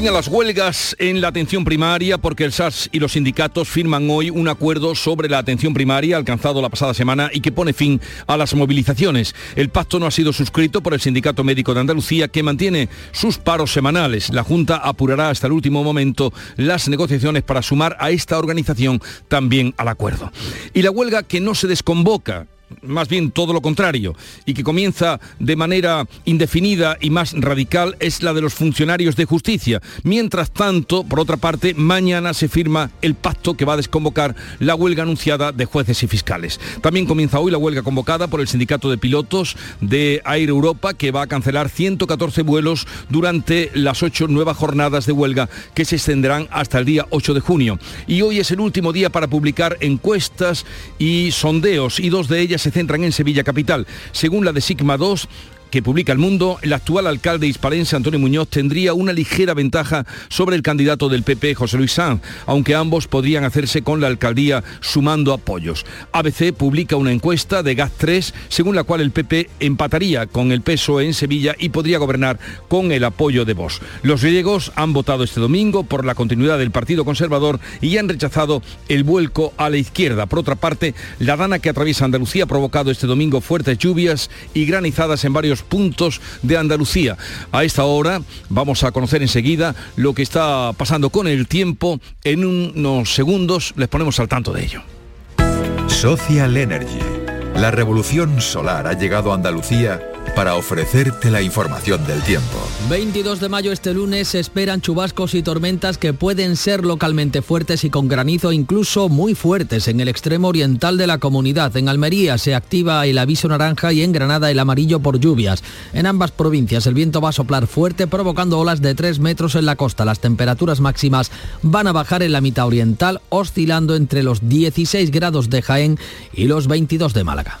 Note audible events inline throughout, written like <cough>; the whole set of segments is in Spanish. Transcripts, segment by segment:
Fin a las huelgas en la atención primaria porque el SAS y los sindicatos firman hoy un acuerdo sobre la atención primaria alcanzado la pasada semana y que pone fin a las movilizaciones. El pacto no ha sido suscrito por el Sindicato Médico de Andalucía que mantiene sus paros semanales. La Junta apurará hasta el último momento las negociaciones para sumar a esta organización también al acuerdo. Y la huelga que no se desconvoca más bien todo lo contrario, y que comienza de manera indefinida y más radical es la de los funcionarios de justicia. Mientras tanto, por otra parte, mañana se firma el pacto que va a desconvocar la huelga anunciada de jueces y fiscales. También comienza hoy la huelga convocada por el sindicato de pilotos de Air Europa, que va a cancelar 114 vuelos durante las ocho nuevas jornadas de huelga que se extenderán hasta el día 8 de junio. Y hoy es el último día para publicar encuestas y sondeos, y dos de ellas se centran en Sevilla Capital. Según la de Sigma 2, que publica El Mundo, el actual alcalde hispalense Antonio Muñoz tendría una ligera ventaja sobre el candidato del PP, José Luis Sanz, aunque ambos podrían hacerse con la alcaldía sumando apoyos. ABC publica una encuesta de GAS 3, según la cual el PP empataría con el PSOE en Sevilla y podría gobernar con el apoyo de Vox. Los griegos han votado este domingo por la continuidad del Partido Conservador y han rechazado el vuelco a la izquierda. Por otra parte, la dana que atraviesa Andalucía ha provocado este domingo fuertes lluvias y granizadas en varios puntos de Andalucía. A esta hora vamos a conocer enseguida lo que está pasando con el tiempo. En unos segundos les ponemos al tanto de ello. Social Energy. La revolución solar ha llegado a Andalucía para ofrecerte la información del tiempo. 22 de mayo este lunes se esperan chubascos y tormentas que pueden ser localmente fuertes y con granizo incluso muy fuertes en el extremo oriental de la comunidad. En Almería se activa el aviso naranja y en Granada el amarillo por lluvias. En ambas provincias el viento va a soplar fuerte provocando olas de 3 metros en la costa. Las temperaturas máximas van a bajar en la mitad oriental oscilando entre los 16 grados de Jaén y los 22 de Málaga.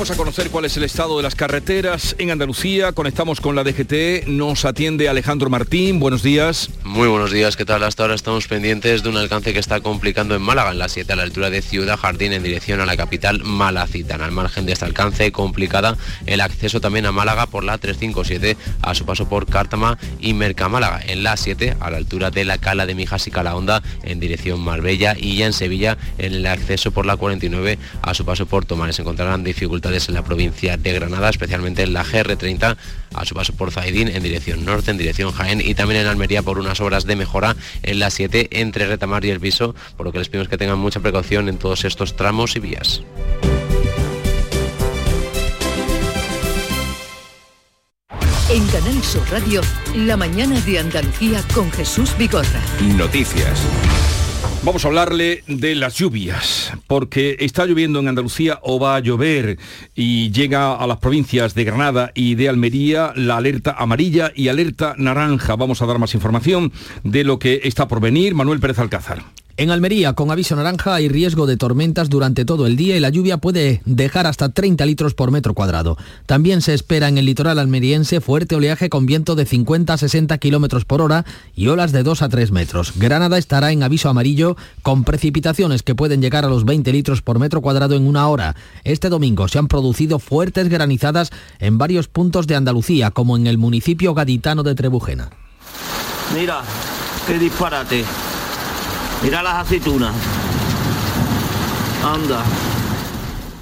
Vamos a conocer cuál es el estado de las carreteras en Andalucía. Conectamos con la DGT. Nos atiende Alejandro Martín. Buenos días. Muy buenos días. ¿Qué tal? Hasta ahora estamos pendientes de un alcance que está complicando en Málaga, en la 7 a la altura de Ciudad Jardín en dirección a la capital malacitana. Al margen de este alcance complicada el acceso también a Málaga por la 357 a su paso por Cártama y Mercamálaga. En la 7 a la altura de la Cala de Mijas y Calahonda en dirección Marbella y ya en Sevilla en el acceso por la 49 a su paso por Tomares. Encontrarán dificultades en la provincia de Granada, especialmente en la GR30 a su paso por Zaidín en dirección norte, en dirección Jaén y también en Almería por unas obras de mejora en la 7 entre Retamar y El Viso, por lo que les pedimos que tengan mucha precaución en todos estos tramos y vías. En Canal Sur Radio, la mañana de Andalucía con Jesús Vigorra. Noticias. Vamos a hablarle de las lluvias, porque está lloviendo en Andalucía o va a llover y llega a las provincias de Granada y de Almería la alerta amarilla y alerta naranja. Vamos a dar más información de lo que está por venir. Manuel Pérez Alcázar. En Almería, con aviso naranja, hay riesgo de tormentas durante todo el día y la lluvia puede dejar hasta 30 litros por metro cuadrado. También se espera en el litoral almeriense fuerte oleaje con viento de 50 a 60 kilómetros por hora y olas de 2 a 3 metros. Granada estará en aviso amarillo con precipitaciones que pueden llegar a los 20 litros por metro cuadrado en una hora. Este domingo se han producido fuertes granizadas en varios puntos de Andalucía, como en el municipio gaditano de Trebujena. Mira, qué disparate. Mira las aceitunas. Anda.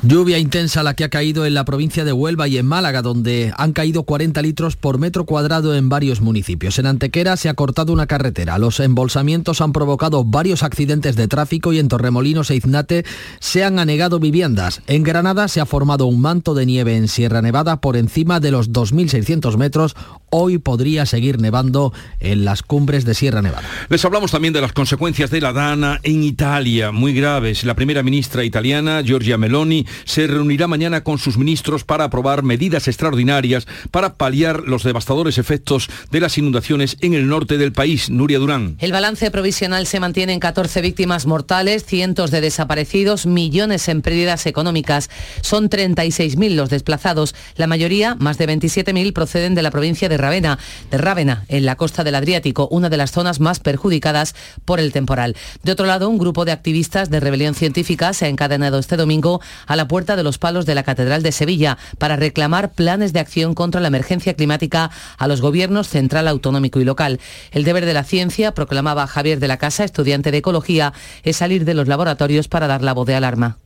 Lluvia intensa la que ha caído en la provincia de Huelva y en Málaga, donde han caído 40 litros por metro cuadrado en varios municipios. En Antequera se ha cortado una carretera. Los embolsamientos han provocado varios accidentes de tráfico y en Torremolinos e Iznate se han anegado viviendas. En Granada se ha formado un manto de nieve en Sierra Nevada por encima de los 2.600 metros. Hoy podría seguir nevando en las cumbres de Sierra Nevada. Les hablamos también de las consecuencias de la Dana en Italia, muy graves. La primera ministra italiana, Giorgia Meloni, se reunirá mañana con sus ministros para aprobar medidas extraordinarias para paliar los devastadores efectos de las inundaciones en el norte del país. Nuria Durán. El balance provisional se mantiene en 14 víctimas mortales, cientos de desaparecidos, millones en pérdidas económicas. Son 36.000 los desplazados. La mayoría, más de 27.000, proceden de la provincia de Ravenna, de Rávena, en la costa del Adriático, una de las zonas más perjudicadas por el temporal. De otro lado, un grupo de activistas de rebelión científica se ha encadenado este domingo a la puerta de los palos de la Catedral de Sevilla para reclamar planes de acción contra la emergencia climática a los gobiernos central, autonómico y local. El deber de la ciencia, proclamaba Javier de la Casa, estudiante de ecología, es salir de los laboratorios para dar la voz de alarma.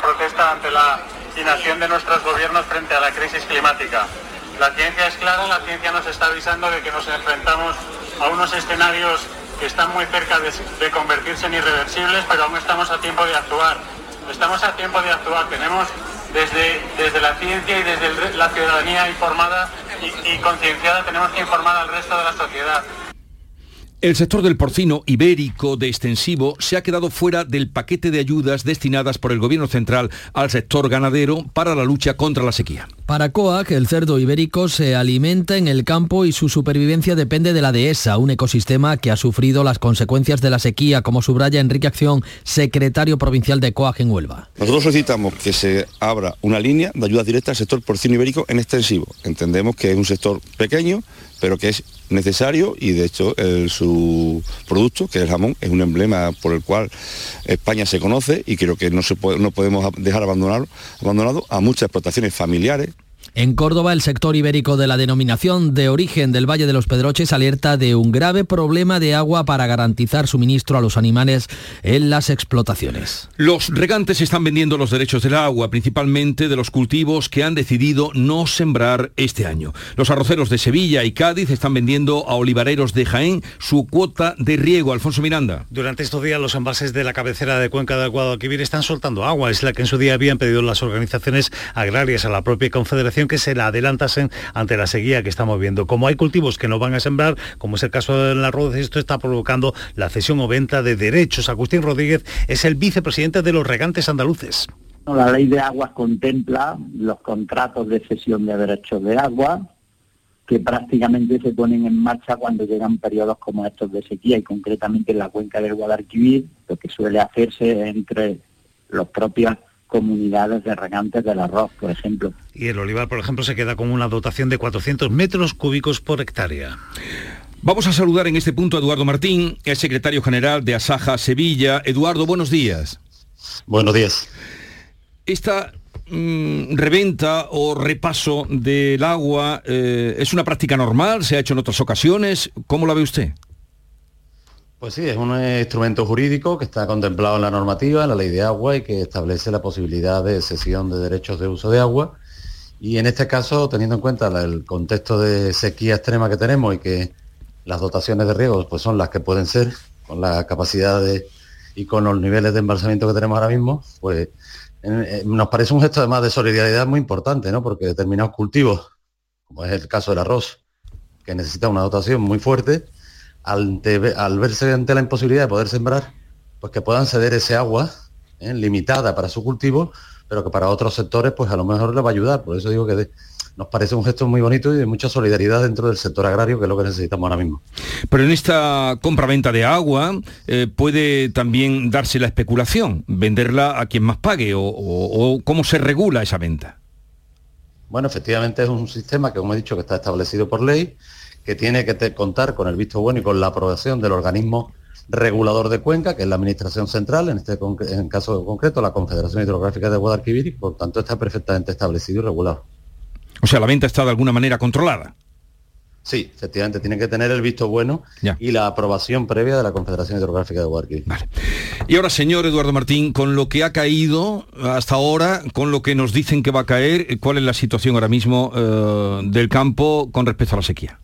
Protesta ante la inacción de nuestros gobiernos frente a la crisis climática. La ciencia es clara, la ciencia nos está avisando de que nos enfrentamos a unos escenarios que están muy cerca de, de convertirse en irreversibles, pero aún estamos a tiempo de actuar estamos a tiempo de actuar. Tenemos desde, desde la ciencia y desde la ciudadanía informada y, y concienciada, tenemos que informar al resto de la sociedad. El sector del porcino ibérico de extensivo se ha quedado fuera del paquete de ayudas destinadas por el Gobierno central al sector ganadero para la lucha contra la sequía. Para COAC, el cerdo ibérico se alimenta en el campo y su supervivencia depende de la dehesa, un ecosistema que ha sufrido las consecuencias de la sequía, como subraya Enrique Acción, secretario provincial de COAC en Huelva. Nosotros solicitamos que se abra una línea de ayudas directas al sector porcino ibérico en extensivo. Entendemos que es un sector pequeño, pero que es necesario y de hecho su producto, que es el jamón, es un emblema por el cual España se conoce y creo que no, se puede, no podemos dejar abandonado, abandonado a muchas explotaciones familiares en Córdoba, el sector ibérico de la denominación de origen del Valle de los Pedroches alerta de un grave problema de agua para garantizar suministro a los animales en las explotaciones. Los regantes están vendiendo los derechos del agua, principalmente de los cultivos que han decidido no sembrar este año. Los arroceros de Sevilla y Cádiz están vendiendo a olivareros de Jaén su cuota de riego. Alfonso Miranda. Durante estos días los envases de la cabecera de Cuenca de Guadalquivir están soltando agua. Es la que en su día habían pedido las organizaciones agrarias a la propia Confederación que se la adelantasen ante la sequía que estamos viendo. Como hay cultivos que no van a sembrar, como es el caso del arroz, esto está provocando la cesión o venta de derechos. Agustín Rodríguez es el vicepresidente de los regantes andaluces. La ley de aguas contempla los contratos de cesión de derechos de agua que prácticamente se ponen en marcha cuando llegan periodos como estos de sequía y concretamente en la cuenca del Guadalquivir, lo que suele hacerse entre los propios comunidades de regantes del arroz, por ejemplo. Y el olivar, por ejemplo, se queda con una dotación de 400 metros cúbicos por hectárea. Vamos a saludar en este punto a Eduardo Martín, el secretario general de Asaja Sevilla. Eduardo, buenos días. Buenos días. Esta mm, reventa o repaso del agua eh, es una práctica normal, se ha hecho en otras ocasiones. ¿Cómo la ve usted? Pues sí, es un instrumento jurídico que está contemplado en la normativa, en la ley de agua y que establece la posibilidad de cesión de derechos de uso de agua. Y en este caso, teniendo en cuenta el contexto de sequía extrema que tenemos y que las dotaciones de riego pues son las que pueden ser, con la capacidad y con los niveles de embalsamiento que tenemos ahora mismo, pues nos parece un gesto además de solidaridad muy importante, ¿no? Porque determinados cultivos, como es el caso del arroz, que necesita una dotación muy fuerte, al, verse ante la imposibilidad de poder sembrar, pues que puedan ceder ese agua ¿eh? limitada para su cultivo, pero que para otros sectores pues a lo mejor le va a ayudar. Por eso digo que nos parece un gesto muy bonito y de mucha solidaridad dentro del sector agrario, que es lo que necesitamos ahora mismo. Pero en esta compra-venta de agua eh, puede también darse la especulación, venderla a quien más pague o cómo se regula esa venta. Bueno, efectivamente es un sistema que, como he dicho, que está establecido por ley que tiene que contar con el visto bueno y con la aprobación del organismo regulador de Cuenca, que es la Administración Central, en este en caso concreto la Confederación Hidrográfica de Guadalquivir, y por tanto está perfectamente establecido y regulado. O sea, la venta está de alguna manera controlada. Sí, efectivamente, tiene que tener el visto bueno y la aprobación previa de la Confederación Hidrográfica de Guadalquivir. Y ahora, señor Eduardo Martín, con lo que ha caído hasta ahora, con lo que nos dicen que va a caer, ¿cuál es la situación ahora mismo eh, del campo con respecto a la sequía?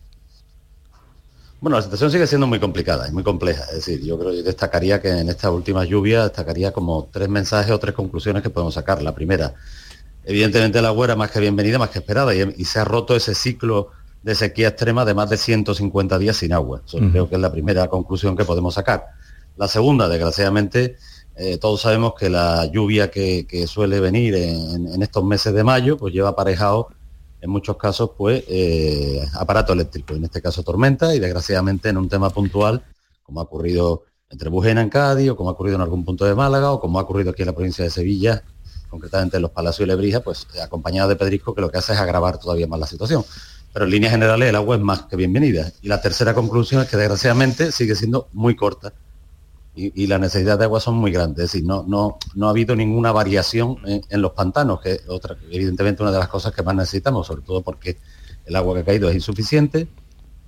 Bueno, la situación sigue siendo muy complicada y muy compleja. Es decir, yo creo que destacaría que en esta última lluvia destacaría como tres mensajes o tres conclusiones que podemos sacar. La primera, evidentemente la agua era más que bienvenida, más que esperada y se ha roto ese ciclo de sequía extrema de más de 150 días sin agua. Eso creo que es la primera conclusión que podemos sacar. La segunda, desgraciadamente, eh, todos sabemos que la lluvia que, suele venir en, estos meses de mayo, pues lleva aparejado en muchos casos, pues, eh, aparato eléctrico, en este caso tormenta, y desgraciadamente en un tema puntual, como ha ocurrido entre Bujena en Cádiz, o como ha ocurrido en algún punto de Málaga, o como ha ocurrido aquí en la provincia de Sevilla, concretamente en los Palacios y Lebrija, pues acompañado de Pedrisco, que lo que hace es agravar todavía más la situación pero en líneas generales el agua es más que bienvenida. Y la tercera conclusión es que desgraciadamente sigue siendo muy corta y, las necesidades de agua son muy grandes. Es decir, no, no, no ha habido ninguna variación en, los pantanos, que es otra, evidentemente una de las cosas que más necesitamos, sobre todo porque el agua que ha caído es insuficiente.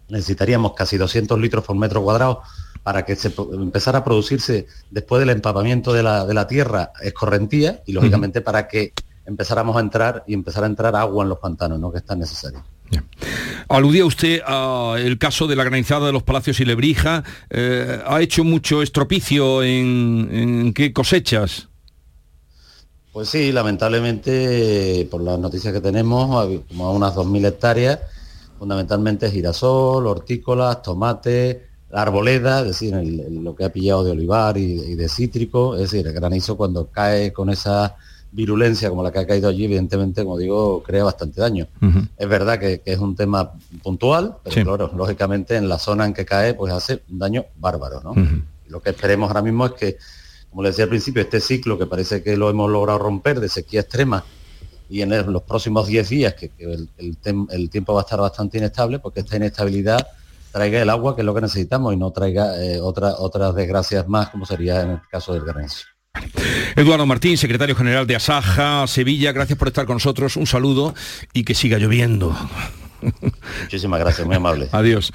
Necesitaríamos casi 200 litros por metro cuadrado para que se empezara a producirse después del empapamiento de la, de la tierra escorrentía y lógicamente para que empezáramos a entrar y empezar a entrar agua en los pantanos, ¿no? que es tan necesario. Aludía usted al caso de la granizada de los Palacios y Lebrija. Eh, ¿Ha hecho mucho estropicio en, qué cosechas? Pues sí, lamentablemente, por las noticias que tenemos, como unas 2.000 hectáreas, fundamentalmente girasol, hortícolas, tomate, arboleda, es decir, lo que ha pillado de olivar y, y, de cítrico, es decir, el granizo cuando cae con esa virulencia como la que ha caído allí, evidentemente, como digo, crea bastante daño. Es verdad que, es un tema puntual, pero claro, lógicamente en la zona en que cae, pues hace un daño bárbaro, ¿no? lo que esperemos ahora mismo es que, como le decía al principio, este ciclo que parece que lo hemos logrado romper de sequía extrema y en los próximos 10 días, que, el, tiempo va a estar bastante inestable, porque esta inestabilidad traiga el agua, que es lo que necesitamos, y no traiga eh, otras desgracias más, como sería en el caso del granizo. Eduardo Martín, secretario general de Asaja, Sevilla, gracias por estar con nosotros, un saludo y que siga lloviendo. Muchísimas gracias, muy amable. Adiós.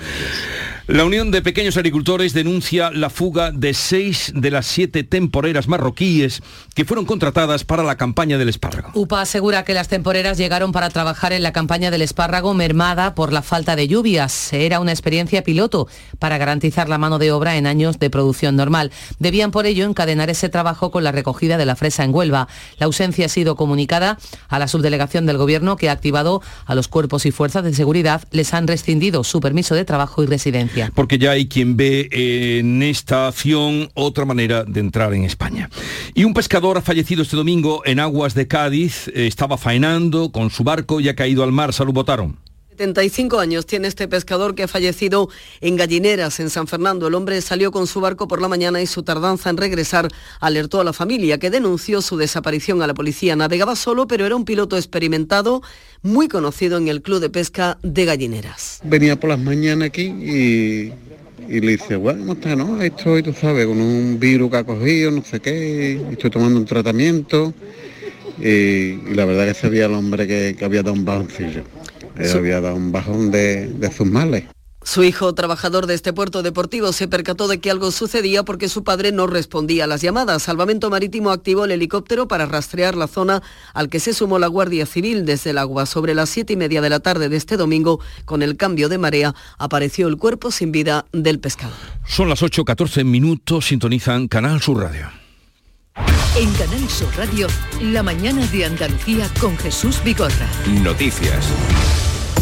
La Unión de Pequeños Agricultores denuncia la fuga de seis de las siete temporeras marroquíes que fueron contratadas para la campaña del espárrago. UPA asegura que las temporeras llegaron para trabajar en la campaña del espárrago mermada por la falta de lluvias. Era una experiencia piloto para garantizar la mano de obra en años de producción normal. Debían por ello encadenar ese trabajo con la recogida de la fresa en Huelva. La ausencia ha sido comunicada a la subdelegación del Gobierno que ha activado a los cuerpos y fuerzas de seguridad. Les han rescindido su permiso de trabajo y residencia. Porque ya hay quien ve en esta acción otra manera de entrar en España. Y un pescador ha fallecido este domingo en aguas de Cádiz, estaba faenando con su barco y ha caído al mar. Salud, votaron. 75 años tiene este pescador que ha fallecido en Gallineras, en San Fernando. El hombre salió con su barco por la mañana y su tardanza en regresar alertó a la familia, que denunció su desaparición a la policía. Navegaba solo, pero era un piloto experimentado, muy conocido en el Club de Pesca de Gallineras. Venía por las mañanas aquí y, le dice, bueno, ¿cómo está? No, estoy, tú sabes, con un virus que ha cogido, no sé qué, estoy tomando un tratamiento. Y, la verdad que sabía el hombre que, había dado un baloncillo había dado un bajón de, sus males. Su hijo, trabajador de este puerto deportivo, se percató de que algo sucedía porque su padre no respondía a las llamadas. Salvamento Marítimo activó el helicóptero para rastrear la zona al que se sumó la Guardia Civil desde el agua. Sobre las siete y media de la tarde de este domingo, con el cambio de marea, apareció el cuerpo sin vida del pescado. Son las 8.14 minutos, sintonizan Canal Sur Radio. En Canal Sur Radio, la mañana de Andalucía con Jesús Bigorra. Noticias.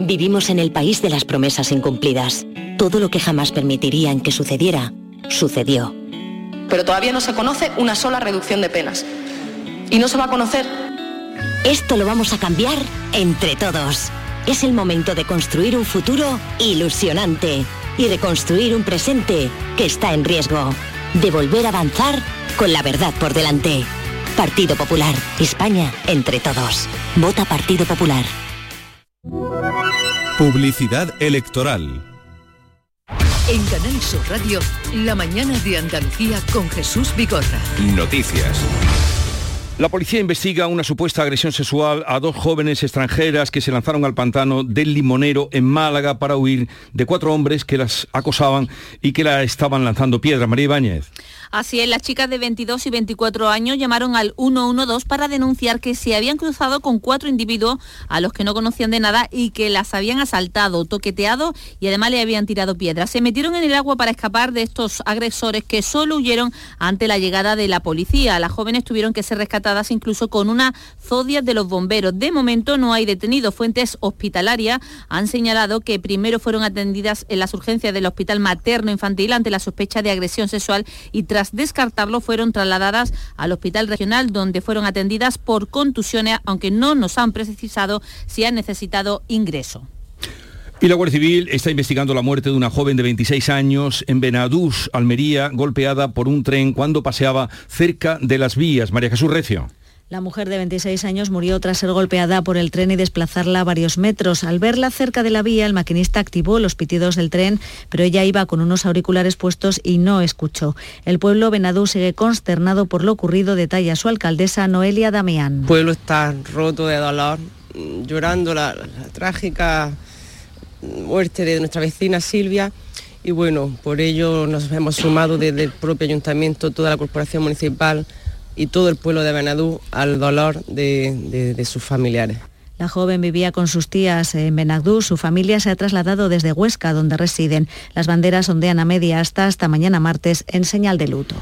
Vivimos en el país de las promesas incumplidas. Todo lo que jamás permitirían que sucediera, sucedió. Pero todavía no se conoce una sola reducción de penas. Y no se va a conocer. Esto lo vamos a cambiar entre todos. Es el momento de construir un futuro ilusionante y de construir un presente que está en riesgo. De volver a avanzar con la verdad por delante. Partido Popular. España entre todos. Vota Partido Popular. Publicidad electoral. En Canal Sur Radio, la mañana de Andalucía con Jesús Vigorra. Noticias. La policía investiga una supuesta agresión sexual a dos jóvenes extranjeras que se lanzaron al pantano del Limonero en Málaga para huir de cuatro hombres que las acosaban y que la estaban lanzando piedras. María Ibáñez. Así es, las chicas de 22 y 24 años llamaron al 112 para denunciar que se habían cruzado con cuatro individuos a los que no conocían de nada y que las habían asaltado, toqueteado y además le habían tirado piedras. Se metieron en el agua para escapar de estos agresores que solo huyeron ante la llegada de la policía. Las jóvenes tuvieron que ser rescatadas incluso con una zodia de los bomberos. De momento no hay detenidos. Fuentes hospitalarias han señalado que primero fueron atendidas en las urgencias del Hospital Materno Infantil ante la sospecha de agresión sexual y tras descartarlo fueron trasladadas al Hospital Regional donde fueron atendidas por contusiones, aunque no nos han precisado si han necesitado ingreso. Y la Guardia Civil está investigando la muerte de una joven de 26 años en Benadús, Almería, golpeada por un tren cuando paseaba cerca de las vías. María Jesús Recio. La mujer de 26 años murió tras ser golpeada por el tren y desplazarla varios metros. Al verla cerca de la vía, el maquinista activó los pitidos del tren, pero ella iba con unos auriculares puestos y no escuchó. El pueblo Benadú sigue consternado por lo ocurrido, detalla su alcaldesa Noelia Damián. El pueblo está roto de dolor, llorando la, la trágica muerte de nuestra vecina Silvia y bueno, por ello nos hemos sumado desde el propio ayuntamiento, toda la corporación municipal y todo el pueblo de Benadú al dolor de, de, de sus familiares. La joven vivía con sus tías en Benadú. Su familia se ha trasladado desde Huesca, donde residen. Las banderas ondean a media hasta hasta mañana martes en señal de luto.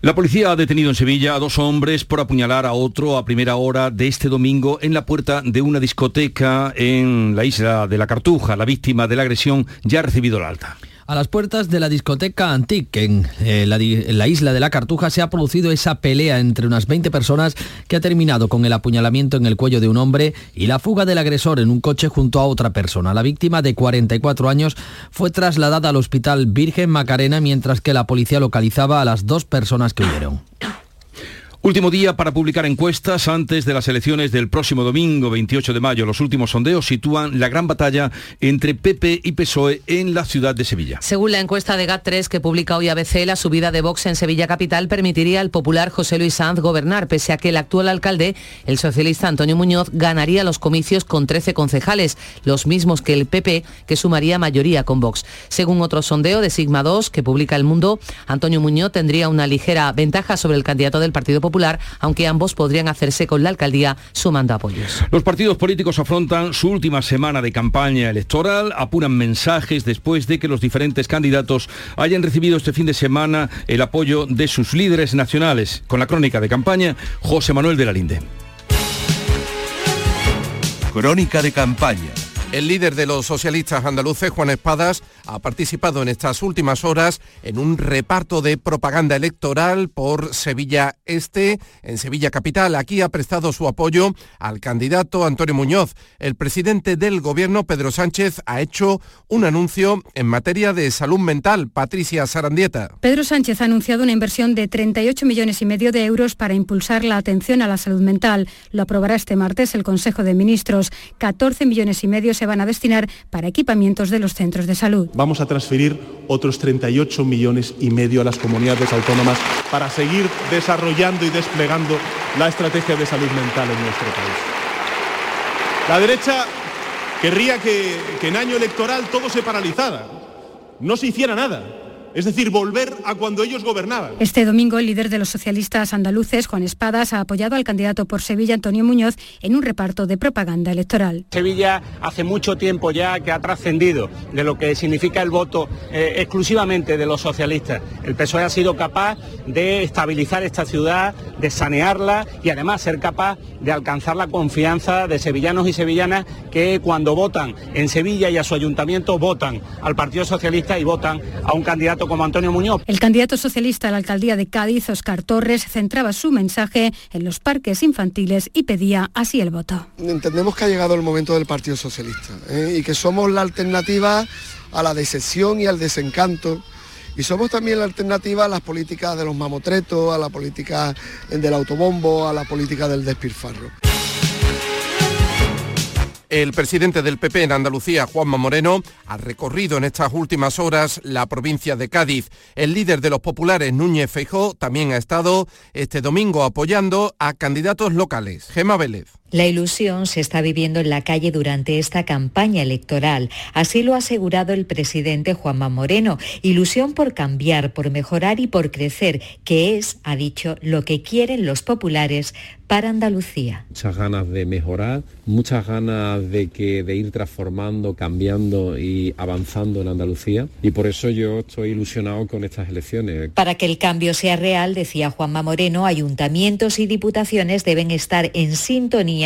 La policía ha detenido en Sevilla a dos hombres por apuñalar a otro a primera hora de este domingo en la puerta de una discoteca en la isla de la Cartuja. La víctima de la agresión ya ha recibido la alta. A las puertas de la discoteca Antique en, eh, la, en, la, isla de la Cartuja se ha producido esa pelea entre unas 20 personas que ha terminado con el apuñalamiento en el cuello de un hombre y la fuga del agresor en un coche junto a otra persona. La víctima de 44 años fue trasladada al hospital Virgen Macarena mientras que la policía localizaba a las dos personas que huyeron. Último día para publicar encuestas antes de las elecciones del próximo domingo 28 de mayo. Los últimos sondeos sitúan la gran batalla entre PP y PSOE en la ciudad de Sevilla. Según la encuesta de GAT3 que publica hoy ABC, la subida de Vox en Sevilla Capital permitiría al popular José Luis Sanz gobernar, pese a que el actual alcalde, el socialista Antonio Muñoz, ganaría los comicios con 13 concejales, los mismos que el PP, que sumaría mayoría con Vox. Según otro sondeo de Sigma 2 que publica El Mundo, Antonio Muñoz tendría una ligera ventaja sobre el candidato del Partido Popular Popular, aunque ambos podrían hacerse con la alcaldía sumando apoyos. Los partidos políticos afrontan su última semana de campaña electoral, apuran mensajes después de que los diferentes candidatos hayan recibido este fin de semana el apoyo de sus líderes nacionales. Con la crónica de campaña, José Manuel de la Linde. Crónica de campaña. El líder de los socialistas andaluces, Juan Espadas, ha participado en estas últimas horas en un reparto de propaganda electoral por Sevilla Este, en Sevilla Capital. Aquí ha prestado su apoyo al candidato Antonio Muñoz. El presidente del gobierno, Pedro Sánchez, ha hecho un anuncio en materia de salud mental. Patricia Sarandieta. Pedro Sánchez ha anunciado una inversión de 38 millones y medio de euros para impulsar la atención a la salud mental. Lo aprobará este martes el Consejo de Ministros. 14 millones y medio se van a destinar para equipamientos de los centros de salud. Vamos a transferir otros 38 millones y medio a las comunidades autónomas para seguir desarrollando y desplegando la estrategia de salud mental en nuestro país. La derecha querría que, que en año electoral todo se paralizara, no se hiciera nada es decir, volver a cuando ellos gobernaban. Este domingo el líder de los socialistas andaluces, Juan Espadas, ha apoyado al candidato por Sevilla, Antonio Muñoz, en un reparto de propaganda electoral. Sevilla hace mucho tiempo ya que ha trascendido de lo que significa el voto eh, exclusivamente de los socialistas. El PSOE ha sido capaz de estabilizar esta ciudad, de sanearla y además ser capaz de alcanzar la confianza de sevillanos y sevillanas que cuando votan en Sevilla y a su ayuntamiento votan al Partido Socialista y votan a un candidato como Antonio Muñoz. El candidato socialista a la alcaldía de Cádiz, Oscar Torres, centraba su mensaje en los parques infantiles y pedía así el voto. Entendemos que ha llegado el momento del Partido Socialista ¿eh? y que somos la alternativa a la decepción y al desencanto. Y somos también la alternativa a las políticas de los mamotretos, a la política del autobombo, a la política del despilfarro. El presidente del PP en Andalucía, Juanma Moreno, ha recorrido en estas últimas horas la provincia de Cádiz. El líder de los populares, Núñez Feijó, también ha estado este domingo apoyando a candidatos locales. Gema Vélez. La ilusión se está viviendo en la calle durante esta campaña electoral. Así lo ha asegurado el presidente Juanma Moreno. Ilusión por cambiar, por mejorar y por crecer, que es, ha dicho, lo que quieren los populares para Andalucía. Muchas ganas de mejorar, muchas ganas de, que, de ir transformando, cambiando y avanzando en Andalucía. Y por eso yo estoy ilusionado con estas elecciones. Para que el cambio sea real, decía Juanma Moreno, ayuntamientos y diputaciones deben estar en sintonía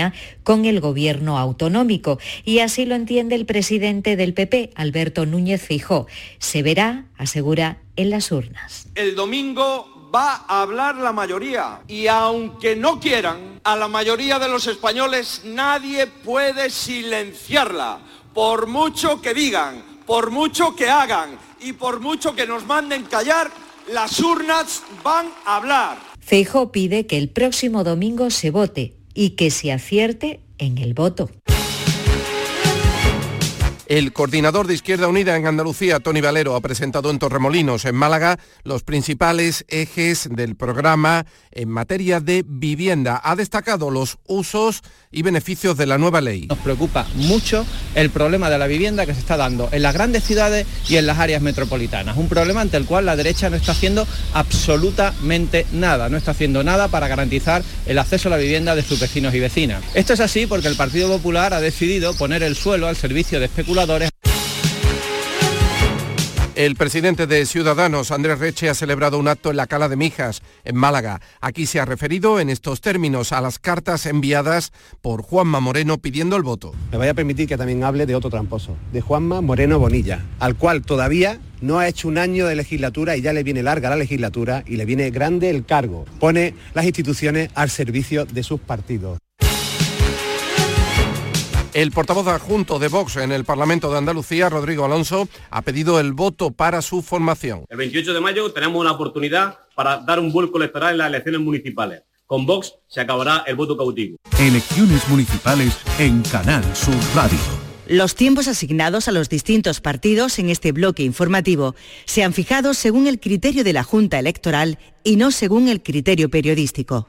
con el gobierno autonómico. Y así lo entiende el presidente del PP, Alberto Núñez Fijó. Se verá, asegura, en las urnas. El domingo va a hablar la mayoría y aunque no quieran, a la mayoría de los españoles nadie puede silenciarla, por mucho que digan, por mucho que hagan y por mucho que nos manden callar, las urnas van a hablar. Feijóo pide que el próximo domingo se vote y que se acierte en el voto. El coordinador de Izquierda Unida en Andalucía, Tony Valero, ha presentado en Torremolinos, en Málaga, los principales ejes del programa en materia de vivienda. Ha destacado los usos y beneficios de la nueva ley. Nos preocupa mucho el problema de la vivienda que se está dando en las grandes ciudades y en las áreas metropolitanas. Un problema ante el cual la derecha no está haciendo absolutamente nada. No está haciendo nada para garantizar el acceso a la vivienda de sus vecinos y vecinas. Esto es así porque el Partido Popular ha decidido poner el suelo al servicio de especuladores el presidente de Ciudadanos, Andrés Reche, ha celebrado un acto en la Cala de Mijas, en Málaga. Aquí se ha referido en estos términos a las cartas enviadas por Juanma Moreno pidiendo el voto. Me vaya a permitir que también hable de otro tramposo, de Juanma Moreno Bonilla, al cual todavía no ha hecho un año de legislatura y ya le viene larga la legislatura y le viene grande el cargo. Pone las instituciones al servicio de sus partidos. El portavoz adjunto de Vox en el Parlamento de Andalucía, Rodrigo Alonso, ha pedido el voto para su formación. El 28 de mayo tenemos una oportunidad para dar un vuelco electoral en las elecciones municipales. Con Vox se acabará el voto cautivo. Elecciones municipales en Canal Sur Radio. Los tiempos asignados a los distintos partidos en este bloque informativo se han fijado según el criterio de la Junta Electoral y no según el criterio periodístico.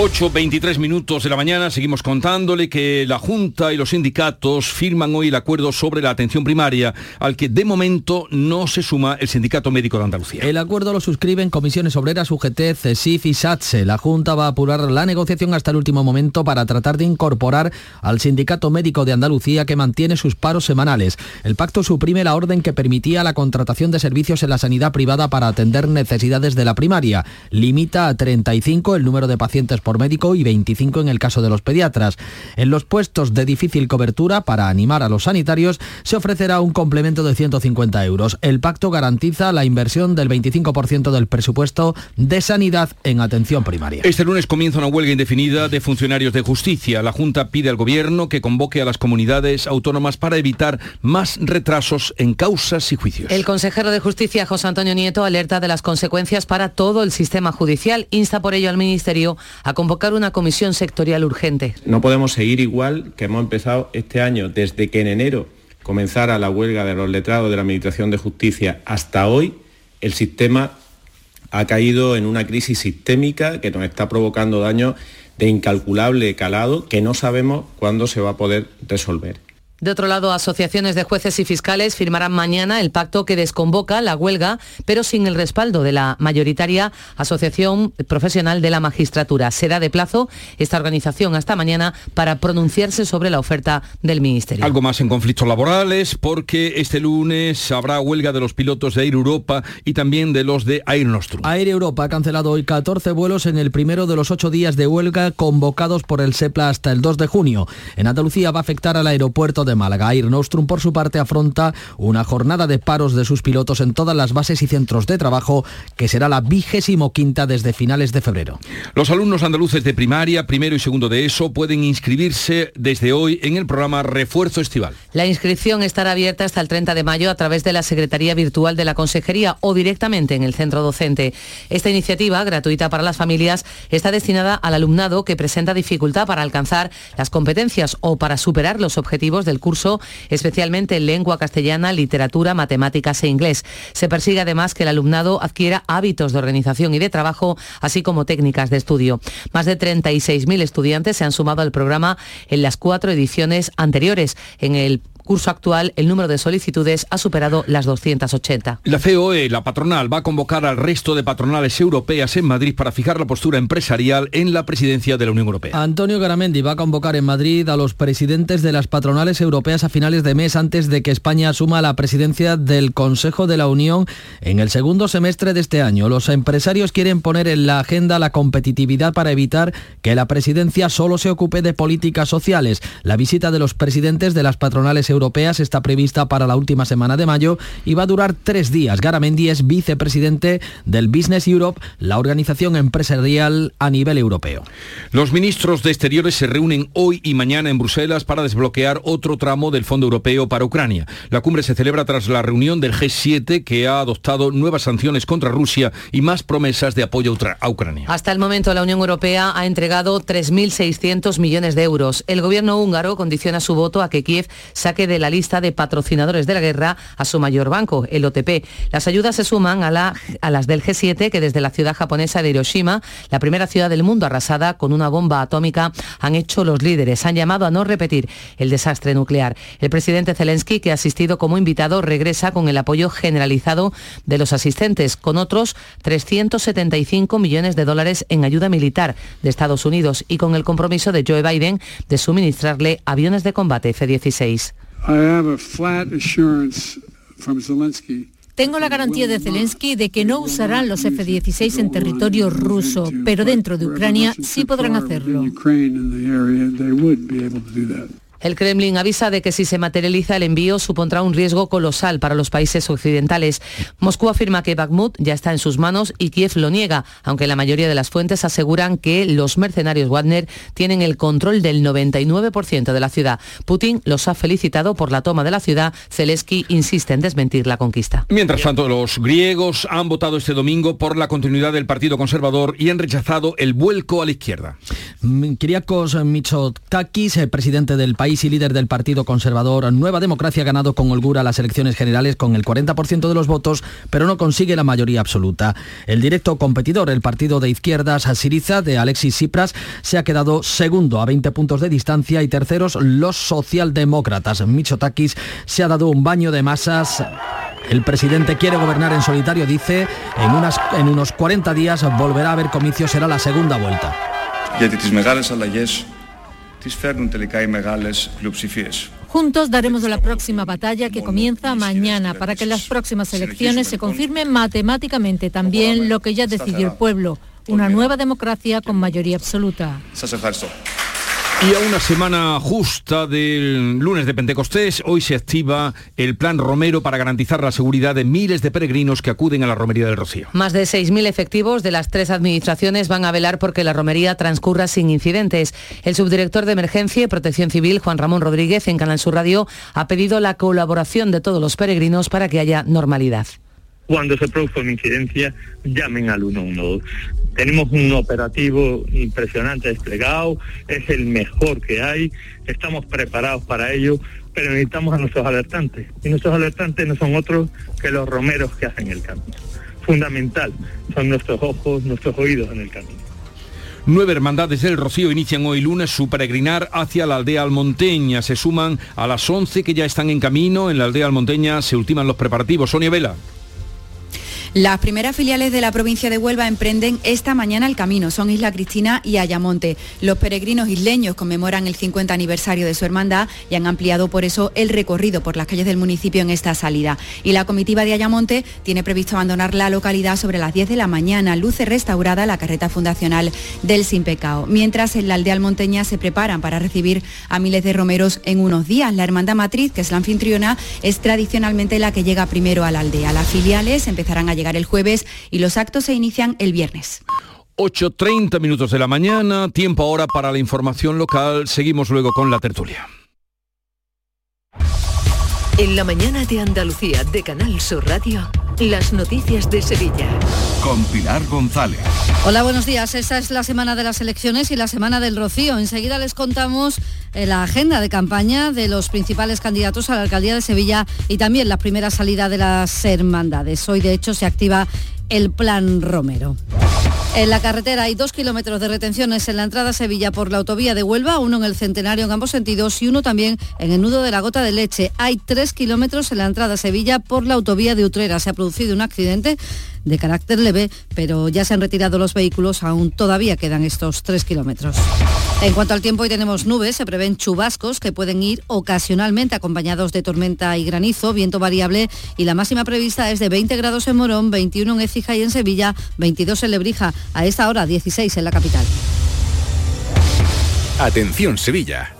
8.23 minutos de la mañana, seguimos contándole que la Junta y los sindicatos firman hoy el acuerdo sobre la atención primaria, al que de momento no se suma el Sindicato Médico de Andalucía. El acuerdo lo suscriben Comisiones Obreras, UGT, CESIF y SATSE. La Junta va a apurar la negociación hasta el último momento para tratar de incorporar al Sindicato Médico de Andalucía que mantiene sus paros semanales. El pacto suprime la orden que permitía la contratación de servicios en la sanidad privada para atender necesidades de la primaria. Limita a 35 el número de pacientes por médico y 25 en el caso de los pediatras. En los puestos de difícil cobertura, para animar a los sanitarios, se ofrecerá un complemento de 150 euros. El pacto garantiza la inversión del 25% del presupuesto de sanidad en atención primaria. Este lunes comienza una huelga indefinida de funcionarios de justicia. La Junta pide al Gobierno que convoque a las comunidades autónomas para evitar más retrasos en causas y juicios. El consejero de Justicia, José Antonio Nieto, alerta de las consecuencias para todo el sistema judicial. Insta por ello al Ministerio a convocar una comisión sectorial urgente. No podemos seguir igual que hemos empezado este año, desde que en enero comenzara la huelga de los letrados de la Administración de Justicia hasta hoy, el sistema ha caído en una crisis sistémica que nos está provocando daños de incalculable calado que no sabemos cuándo se va a poder resolver. De otro lado, asociaciones de jueces y fiscales firmarán mañana el pacto que desconvoca la huelga, pero sin el respaldo de la mayoritaria Asociación Profesional de la Magistratura. Se da de plazo esta organización hasta mañana para pronunciarse sobre la oferta del Ministerio. Algo más en conflictos laborales, porque este lunes habrá huelga de los pilotos de Air Europa y también de los de Air Nostrum. Air Europa ha cancelado hoy 14 vuelos en el primero de los ocho días de huelga convocados por el SEPLA hasta el 2 de junio. En Andalucía va a afectar al aeropuerto de de Málaga. Air Nostrum, por su parte, afronta una jornada de paros de sus pilotos en todas las bases y centros de trabajo, que será la vigésimo quinta desde finales de febrero. Los alumnos andaluces de primaria, primero y segundo de ESO, pueden inscribirse desde hoy en el programa Refuerzo Estival. La inscripción estará abierta hasta el 30 de mayo a través de la Secretaría Virtual de la Consejería o directamente en el centro docente. Esta iniciativa, gratuita para las familias, está destinada al alumnado que presenta dificultad para alcanzar las competencias o para superar los objetivos del curso, especialmente en lengua castellana, literatura, matemáticas e inglés. Se persigue además que el alumnado adquiera hábitos de organización y de trabajo, así como técnicas de estudio. Más de 36.000 estudiantes se han sumado al programa en las cuatro ediciones anteriores. En el curso actual el número de solicitudes ha superado las 280. La COE, la patronal, va a convocar al resto de patronales europeas en Madrid para fijar la postura empresarial en la presidencia de la Unión Europea. Antonio Garamendi va a convocar en Madrid a los presidentes de las patronales europeas a finales de mes antes de que España asuma la presidencia del Consejo de la Unión en el segundo semestre de este año. Los empresarios quieren poner en la agenda la competitividad para evitar que la presidencia solo se ocupe de políticas sociales. La visita de los presidentes de las patronales europeas europeas está prevista para la última semana de mayo y va a durar tres días. Garamendi es vicepresidente del Business Europe, la organización empresarial a nivel europeo. Los ministros de Exteriores se reúnen hoy y mañana en Bruselas para desbloquear otro tramo del Fondo Europeo para Ucrania. La cumbre se celebra tras la reunión del G7 que ha adoptado nuevas sanciones contra Rusia y más promesas de apoyo a Ucrania. Hasta el momento la Unión Europea ha entregado 3.600 millones de euros. El gobierno húngaro condiciona su voto a que Kiev saque de la lista de patrocinadores de la guerra a su mayor banco, el OTP. Las ayudas se suman a, la, a las del G7 que desde la ciudad japonesa de Hiroshima, la primera ciudad del mundo arrasada con una bomba atómica, han hecho los líderes. Han llamado a no repetir el desastre nuclear. El presidente Zelensky, que ha asistido como invitado, regresa con el apoyo generalizado de los asistentes, con otros 375 millones de dólares en ayuda militar de Estados Unidos y con el compromiso de Joe Biden de suministrarle aviones de combate F-16. Tengo la garantía de Zelensky de que no usarán los F-16 en territorio ruso, pero dentro de Ucrania sí podrán hacerlo. El Kremlin avisa de que si se materializa el envío supondrá un riesgo colosal para los países occidentales. Moscú afirma que Bakhmut ya está en sus manos y Kiev lo niega, aunque la mayoría de las fuentes aseguran que los mercenarios Wagner tienen el control del 99% de la ciudad. Putin los ha felicitado por la toma de la ciudad. Zelensky insiste en desmentir la conquista. Mientras tanto, los griegos han votado este domingo por la continuidad del Partido Conservador y han rechazado el vuelco a la izquierda. Kyriakos Mitsotakis, el presidente del país, y líder del Partido Conservador Nueva Democracia ha ganado con holgura las elecciones generales con el 40% de los votos, pero no consigue la mayoría absoluta. El directo competidor, el partido de izquierdas Siriza de Alexis Tsipras, se ha quedado segundo a 20 puntos de distancia y terceros los socialdemócratas. Michotakis se ha dado un baño de masas. El presidente quiere gobernar en solitario, dice, en, en unos 40 días volverá a haber comicios, será la segunda vuelta. Juntos daremos la próxima batalla que comienza mañana para que en las próximas elecciones se confirme matemáticamente también lo que ya decidió el pueblo, una nueva democracia con mayoría absoluta. Y a una semana justa del lunes de Pentecostés, hoy se activa el Plan Romero para garantizar la seguridad de miles de peregrinos que acuden a la Romería del Rocío. Más de 6.000 efectivos de las tres administraciones van a velar porque la romería transcurra sin incidentes. El subdirector de Emergencia y Protección Civil, Juan Ramón Rodríguez, en Canal Sur Radio, ha pedido la colaboración de todos los peregrinos para que haya normalidad cuando se produzca una incidencia, llamen al 112. Tenemos un operativo impresionante desplegado, es el mejor que hay, estamos preparados para ello, pero necesitamos a nuestros alertantes. Y nuestros alertantes no son otros que los romeros que hacen el camino. Fundamental, son nuestros ojos, nuestros oídos en el camino. Nueve hermandades del Rocío inician hoy lunes su peregrinar hacia la aldea almonteña. Se suman a las 11 que ya están en camino. En la aldea almonteña se ultiman los preparativos. Sonia Vela. Las primeras filiales de la provincia de Huelva emprenden esta mañana el camino. Son Isla Cristina y Ayamonte. Los peregrinos isleños conmemoran el 50 aniversario de su hermandad y han ampliado por eso el recorrido por las calles del municipio en esta salida. Y la comitiva de Ayamonte tiene previsto abandonar la localidad sobre las 10 de la mañana. Luce restaurada la carreta fundacional del Sin Pecado. Mientras en la aldea almonteña se preparan para recibir a miles de romeros en unos días. La hermandad matriz, que es la anfitriona, es tradicionalmente la que llega primero a la aldea. Las filiales empezarán a llegar el jueves y los actos se inician el viernes. 8.30 minutos de la mañana, tiempo ahora para la información local. Seguimos luego con la tertulia. En la mañana de Andalucía de Canal Sur Radio, las noticias de Sevilla. Con Pilar González. Hola, buenos días. Esta es la semana de las elecciones y la semana del Rocío. Enseguida les contamos eh, la agenda de campaña de los principales candidatos a la alcaldía de Sevilla y también la primera salida de las hermandades. Hoy, de hecho, se activa el Plan Romero. En la carretera hay dos kilómetros de retenciones en la entrada a Sevilla por la autovía de Huelva, uno en el Centenario en ambos sentidos y uno también en el nudo de la Gota de Leche. Hay tres kilómetros en la entrada a Sevilla por la autovía de Utrera. Se ha producido un accidente de carácter leve, pero ya se han retirado los vehículos, aún todavía quedan estos tres kilómetros. En cuanto al tiempo, hoy tenemos nubes, se prevén chubascos que pueden ir ocasionalmente acompañados de tormenta y granizo, viento variable y la máxima prevista es de 20 grados en Morón, 21 en Écija y en Sevilla, 22 en Lebrija, a esta hora 16 en la capital. Atención Sevilla.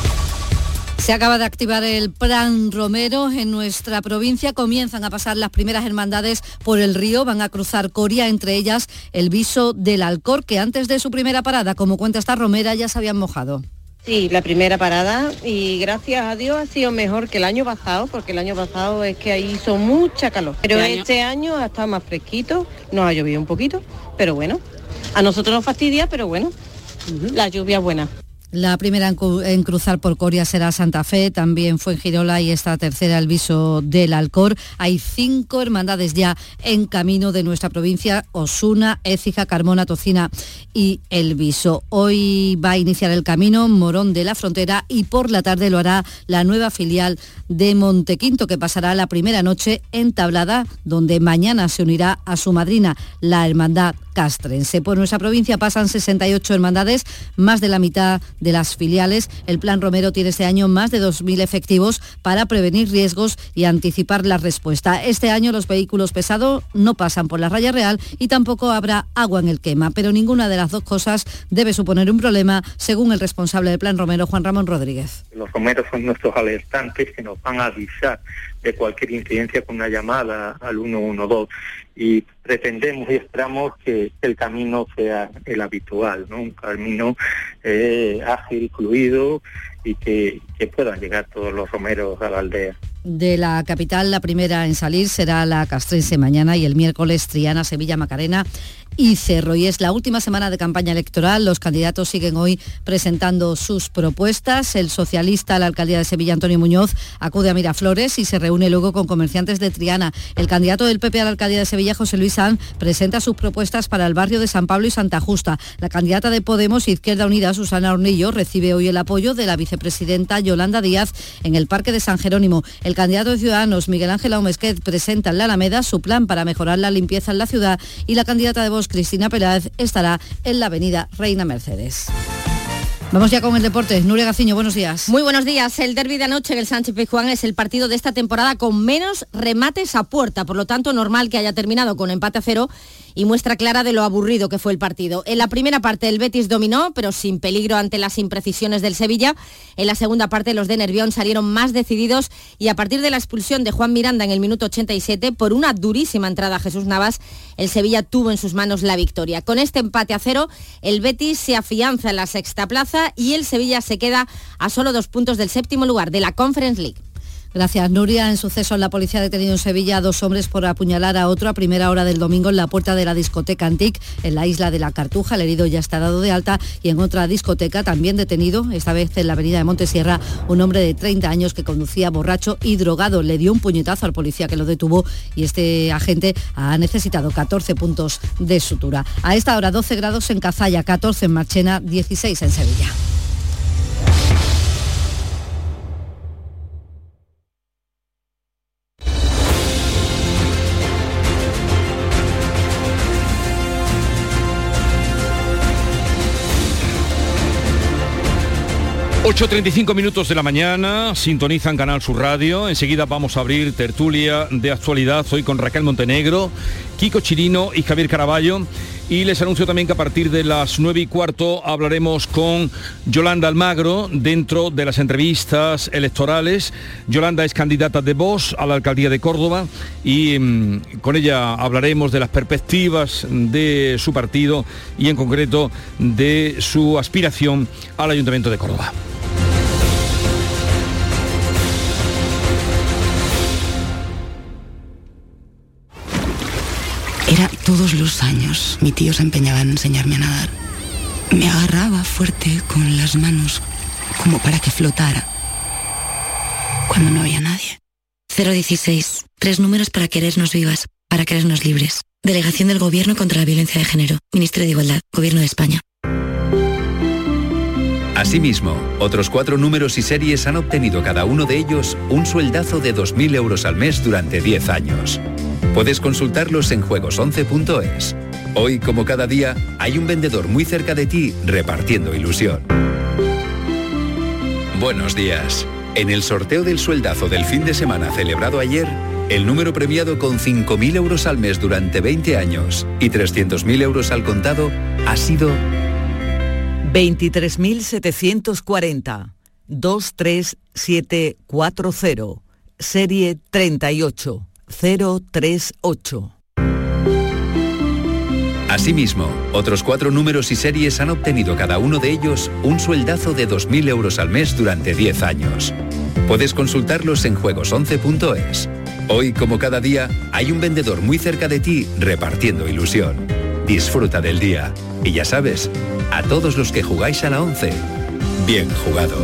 Se acaba de activar el Plan Romero en nuestra provincia. Comienzan a pasar las primeras hermandades por el río. Van a cruzar Coria, entre ellas el viso del Alcor, que antes de su primera parada, como cuenta esta romera, ya se habían mojado. Sí, la primera parada y gracias a Dios ha sido mejor que el año pasado, porque el año pasado es que ahí hizo mucha calor. Pero este año ha estado más fresquito, nos ha llovido un poquito, pero bueno, a nosotros nos fastidia, pero bueno, la lluvia es buena. La primera en, cruzar por Coria será Santa Fe, también fue en Girola y esta tercera el viso del Alcor. Hay cinco hermandades ya en camino de nuestra provincia, Osuna, Écija, Carmona, Tocina y El Viso. Hoy va a iniciar el camino Morón de la Frontera y por la tarde lo hará la nueva filial de Montequinto, que pasará la primera noche en Tablada, donde mañana se unirá a su madrina, la Hermandad Castrense. Por nuestra provincia pasan 68 hermandades, más de la mitad de las filiales. El Plan Romero tiene este año más de 2.000 efectivos para prevenir riesgos y anticipar la respuesta. Este año los vehículos pesados no pasan por la raya real y tampoco habrá agua en el quema, pero ninguna de las dos cosas debe suponer un problema, según el responsable del Plan Romero, Juan Ramón Rodríguez. Los romeros son nuestros alertantes que nos van a avisar de cualquier incidencia con una llamada al 112 y pretendemos y esperamos que el camino sea el habitual, un camino eh, ágil, fluido y que puedan llegar todos los romeros a la aldea de la capital. La primera en salir será la castrense mañana y el miércoles Triana, Sevilla, Macarena y Cerro. Y es la última semana de campaña electoral. Los candidatos siguen hoy presentando sus propuestas. El socialista la alcaldía de Sevilla, Antonio Muñoz, acude a Miraflores y se reúne luego con comerciantes de Triana. El candidato del PP a la alcaldía de Sevilla, José Luis Sanz, presenta sus propuestas para el barrio de San Pablo y Santa Justa. La candidata de Podemos Izquierda Unida, Susana Hornillo, recibe hoy el apoyo de la vicepresidenta Yolanda Díaz en el Parque de San Jerónimo. El candidato de Ciudadanos, Miguel Ángel Aumesquet, presenta en la Alameda su plan para mejorar la limpieza en la ciudad y la candidata de Cristina Peláez, estará en la avenida Reina Mercedes. Vamos ya con el deporte. Nuria Gaciño, buenos días. Muy buenos días. El derby de anoche en el Sánchez Pizjuán es el partido de esta temporada con menos remates a puerta, por lo tanto normal que haya terminado con empate a cero y muestra clara de lo aburrido que fue el partido. En la primera parte el Betis dominó, pero sin peligro ante las imprecisiones del Sevilla. En la segunda parte los de Nervión salieron más decididos y a partir de la expulsión de Juan Miranda en el minuto 87 por una durísima entrada a Jesús Navas, el Sevilla tuvo en sus manos la victoria. Con este empate a cero, el Betis se afianza en la sexta plaza y el Sevilla se queda a solo dos puntos del séptimo lugar de la Conference League. Gracias, Nuria. En suceso, la policía ha detenido en Sevilla a dos hombres por apuñalar a otro a primera hora del domingo en la puerta de la discoteca Antic, en la isla de la Cartuja. El herido ya está dado de alta y en otra discoteca también detenido, esta vez en la avenida de Montesierra, un hombre de 30 años que conducía borracho y drogado. Le dio un puñetazo al policía que lo detuvo y este agente ha necesitado 14 puntos de sutura. A esta hora 12 grados en Cazalla, 14 en Marchena, 16 en Sevilla. 8.35 minutos de la mañana, sintonizan Canal Sur Radio. Enseguida vamos a abrir tertulia de actualidad hoy con Raquel Montenegro, Kiko Chirino y Javier Caraballo. Y les anuncio también que a partir de las 9 y cuarto hablaremos con Yolanda Almagro dentro de las entrevistas electorales. Yolanda es candidata de Vox a la alcaldía de Córdoba y mm, con ella hablaremos de las perspectivas de su partido y en concreto de su aspiración al Ayuntamiento de Córdoba. Todos los años. Mi tío se empeñaba en enseñarme a nadar. Me agarraba fuerte con las manos, como para que flotara, cuando no había nadie. 016. Tres números para querernos vivas, para querernos libres. Delegación del Gobierno contra la Violencia de Género. Ministerio de Igualdad. Gobierno de España. Asimismo, otros cuatro números y series han obtenido cada uno de ellos un sueldazo de 2.000 euros al mes durante 10 años. Puedes consultarlos en juegos11.es. Hoy, como cada día, hay un vendedor muy cerca de ti repartiendo ilusión. Buenos días. En el sorteo del sueldazo del fin de semana celebrado ayer, el número premiado con 5.000 euros al mes durante 20 años y 300.000 euros al contado ha sido 23.740 23740 serie 38 038. Asimismo, otros cuatro números y series han obtenido cada uno de ellos un sueldazo de 2.000 euros al mes durante 10 años. Puedes consultarlos en juegos11.es. Hoy, como cada día, hay un vendedor muy cerca de ti repartiendo ilusión. Disfruta del día. Y ya sabes, a todos los que jugáis a la 11, bien jugado.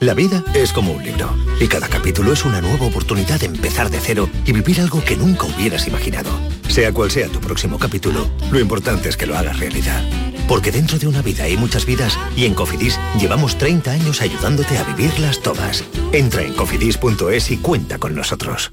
La vida es como un libro y cada capítulo es una nueva oportunidad de empezar de cero y vivir algo que nunca hubieras imaginado. Sea cual sea tu próximo capítulo, lo importante es que lo hagas realidad. Porque dentro de una vida hay muchas vidas y en Cofidis llevamos 30 años ayudándote a vivirlas todas. Entra en cofidis.es y cuenta con nosotros.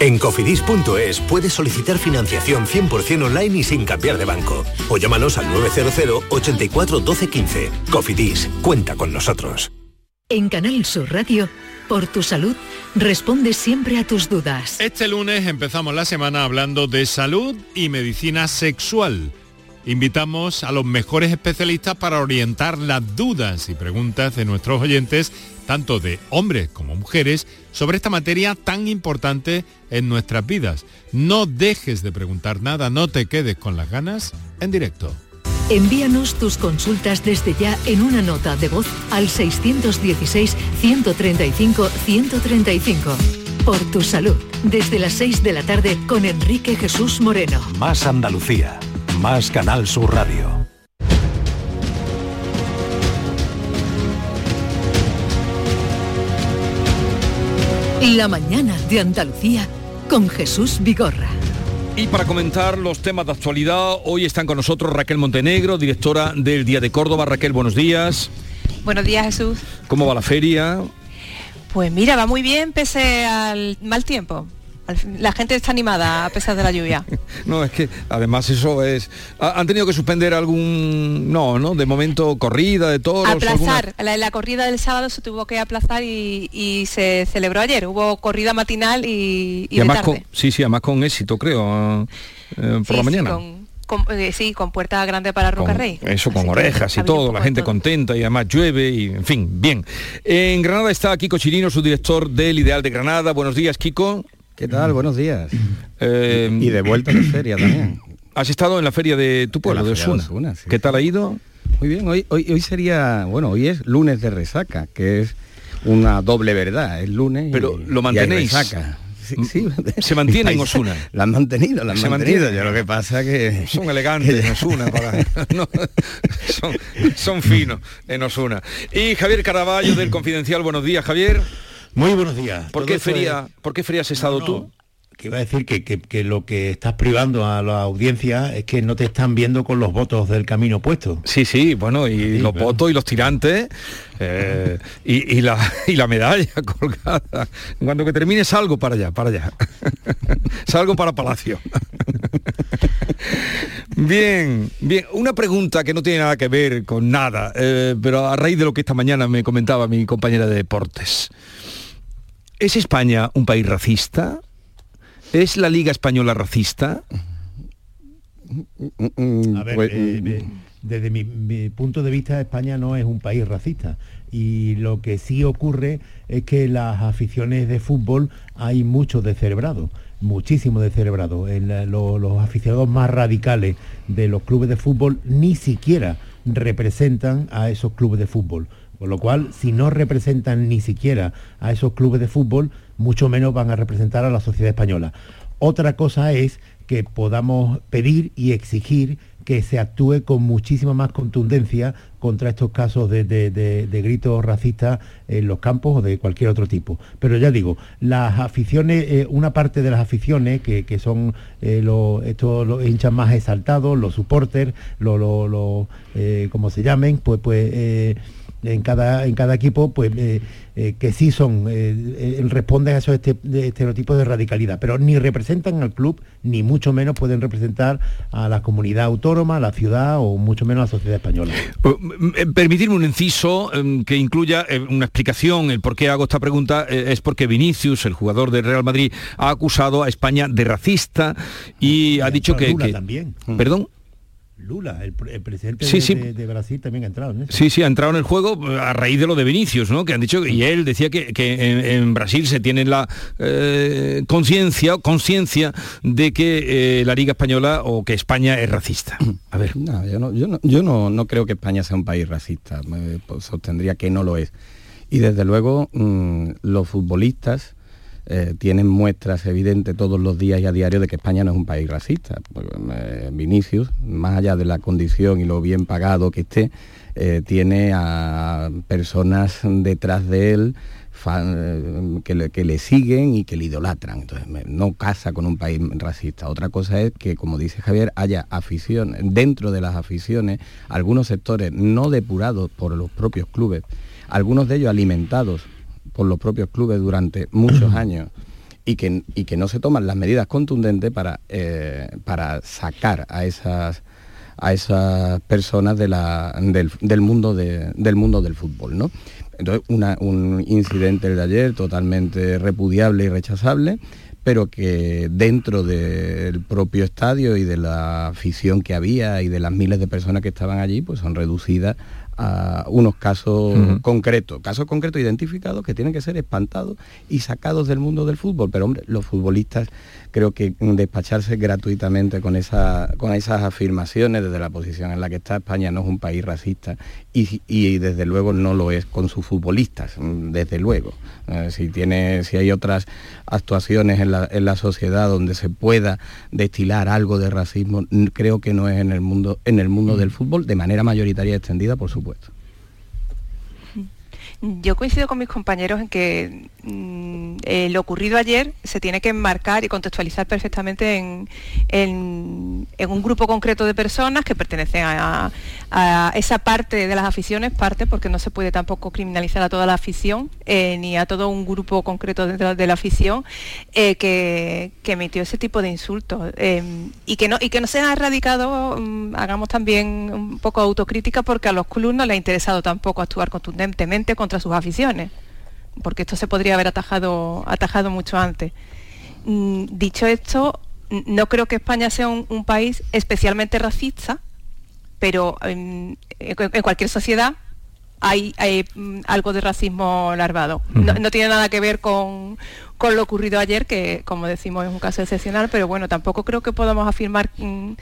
En cofidis.es puedes solicitar financiación 100% online y sin cambiar de banco. O llámanos al 900 84 12 15. Cofidis, cuenta con nosotros. En Canal Sur Radio, por tu salud, responde siempre a tus dudas. Este lunes empezamos la semana hablando de salud y medicina sexual. Invitamos a los mejores especialistas para orientar las dudas y preguntas de nuestros oyentes, tanto de hombres como mujeres, sobre esta materia tan importante en nuestras vidas. No dejes de preguntar nada, no te quedes con las ganas en directo. Envíanos tus consultas desde ya en una nota de voz al 616-135-135. Por tu salud, desde las 6 de la tarde con Enrique Jesús Moreno. Más Andalucía, más Canal Sur Radio. La mañana de Andalucía con Jesús Vigorra. Y para comentar los temas de actualidad, hoy están con nosotros Raquel Montenegro, directora del Día de Córdoba. Raquel, buenos días. Buenos días, Jesús. ¿Cómo va la feria? Pues mira, va muy bien pese al mal tiempo. La gente está animada a pesar de la lluvia. <laughs> no, es que además eso es... ¿Han tenido que suspender algún... No, ¿no? De momento corrida de toros. Aplazar. La, corrida del sábado se tuvo que aplazar y, se celebró ayer. Hubo corrida matinal y, y, además Con, sí, sí, además con éxito, creo, eh, por la mañana. Eh, sí, con puerta grande para Roca Rey. Eso, con orejas y todo, la gente contenta y además llueve y, en fin, bien. En Granada está Kiko Chirino, su director del Ideal de Granada. Buenos días, Kiko. ¿Qué tal? Buenos días. Eh, y de vuelta a la feria también. ¿Has estado en la feria de tu pueblo, de Osuna? ¿Qué tal ha ido? Muy bien, hoy, hoy, hoy sería, bueno, hoy es lunes de resaca, que es una doble verdad, es lunes Pero lo mantenéis. resaca. Sí, se mantiene en <laughs> Osuna. La han mantenido, la han mantenido. Ya lo que pasa que son <laughs> elegantes en Osuna, <laughs> son, finos en Osuna. Y Javier Caraballo del Confidencial, buenos días, Javier. Muy buenos días. ¿Por qué feria, ¿por qué has estado tú? que iba a decir que, lo que estás privando a la audiencia es que no te están viendo con los votos del camino puesto. Sí, sí, bueno, y los votos y los tirantes eh, y, la, y la medalla <laughs> colgada. Cuando que termine salgo para allá, para allá. <laughs> salgo para Palacio. <laughs> bien, bien. Una pregunta que no tiene nada que ver con nada, eh, pero a raíz de lo que esta mañana me comentaba mi compañera de deportes. ¿Es España un país racista? ¿Es la Liga Española racista? A ver, pues, eh, eh, desde mi, punto de vista, España no es un país racista. Y lo que sí ocurre es que las aficiones de fútbol hay mucho descerebrado, muchísimo descerebrado. En los aficionados más radicales de los clubes de fútbol ni siquiera representan a esos clubes de fútbol. Con lo cual, si no representan ni siquiera a esos clubes de fútbol, mucho menos van a representar a la sociedad española. Otra cosa es que podamos pedir y exigir que se actúe con muchísima más contundencia contra estos casos de, gritos racistas en los campos o de cualquier otro tipo. Pero ya digo, las aficiones, eh, una parte de las aficiones que, son eh, los, estos hinchas más exaltados, los supporters, eh, como se llamen, pues, pues en cada, en cada equipo, pues eh, eh, que sí son, eh, responden a esos este, estereotipos de radicalidad, pero ni representan al club, ni mucho menos pueden representar a la comunidad autónoma, a la ciudad o mucho menos a la sociedad española. Permitirme un inciso em, que incluya una explicación, el por qué hago esta pregunta es porque Vinicius, el jugador del Real Madrid, ha acusado a España de racista y, ha dicho que... también. ¿Perdón? Lula, el, presidente de, Brasil también ha entrado en eso. Sí, sí, ha entrado en el juego eh, a raíz de lo de Vinicius, ¿no? Que han dicho, y él decía que, en, Brasil se tiene la eh, conciencia conciencia de que eh, la Liga Española o que España es racista. A ver. No, yo, no, yo, no, yo no, creo que España sea un país racista, pues, sostendría que no lo es. Y desde luego mm, los futbolistas eh, tienen muestras evidentes todos los días y a diario de que España no es un país racista. Pues, eh, Vinicius, más allá de la condición y lo bien pagado que esté, eh, tiene a personas detrás de él que, le, siguen y que le idolatran. Entonces, no casa con un país racista. Otra cosa es que, como dice Javier, haya afición, dentro de las aficiones, algunos sectores no depurados por los propios clubes, algunos de ellos alimentados por los propios clubes durante muchos años y que, y que no se toman las medidas contundentes para, eh, para sacar a esas a esas personas de la, del, mundo del mundo del fútbol. ¿no? Entonces, un incidente de ayer totalmente repudiable y rechazable, pero que dentro del propio estadio y de la afición que había y de las miles de personas que estaban allí, pues son reducidas a unos casos concretos, casos concretos identificados que tienen que ser espantados y sacados del mundo del fútbol. Pero hombre, los futbolistas creo que despacharse gratuitamente con, esa, con esas afirmaciones desde la posición en la que está España no es un país racista y, desde luego no lo es con sus futbolistas, desde luego. Eh, si, tiene, si hay otras actuaciones en la, en la sociedad donde se pueda destilar algo de racismo, creo que no es en el mundo, en el mundo del fútbol de manera mayoritaria extendida, por supuesto. Yo coincido con mis compañeros en que mm, eh, lo ocurrido ayer se tiene que enmarcar y contextualizar perfectamente en, un grupo concreto de personas que pertenecen a, esa parte de las aficiones, parte porque no se puede tampoco criminalizar a toda la afición eh, ni a todo un grupo concreto dentro de la afición eh, que, emitió ese tipo de insultos y, que no, y se ha erradicado, mm, hagamos también un poco autocrítica porque a los clubes no les ha interesado tampoco actuar contundentemente contra sus aficiones porque esto se podría haber atajado, atajado mucho antes. Mm, dicho esto, no creo que España sea un, país especialmente racista, pero en, cualquier sociedad hay, mm, algo de racismo larvado. No, tiene nada que ver con, con, lo ocurrido ayer, que como decimos es un caso excepcional, pero bueno, tampoco creo que podamos afirmar mm,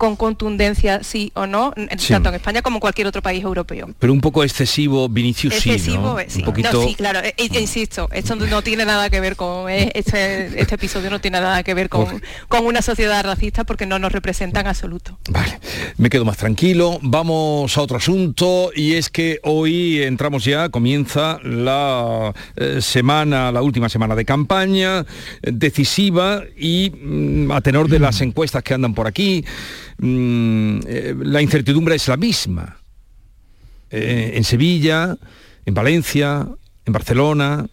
con contundencia sí o no, tanto en España como en cualquier otro país europeo. Pero un poco excesivo, Vinicius excesivo, sí, Un poquito... sí, claro, e, e, insisto, esto no tiene nada que ver con, eh, este, este, episodio no tiene nada que ver con, con, una sociedad racista porque no nos representa en absoluto. Vale, me quedo más tranquilo, vamos a otro asunto y es que hoy entramos ya, comienza la eh, semana, la última semana de campaña, decisiva y mm, a tenor de las encuestas que andan por aquí, Mm, eh, la incertidumbre es la misma. Eh, en Sevilla, en Valencia, en Barcelona,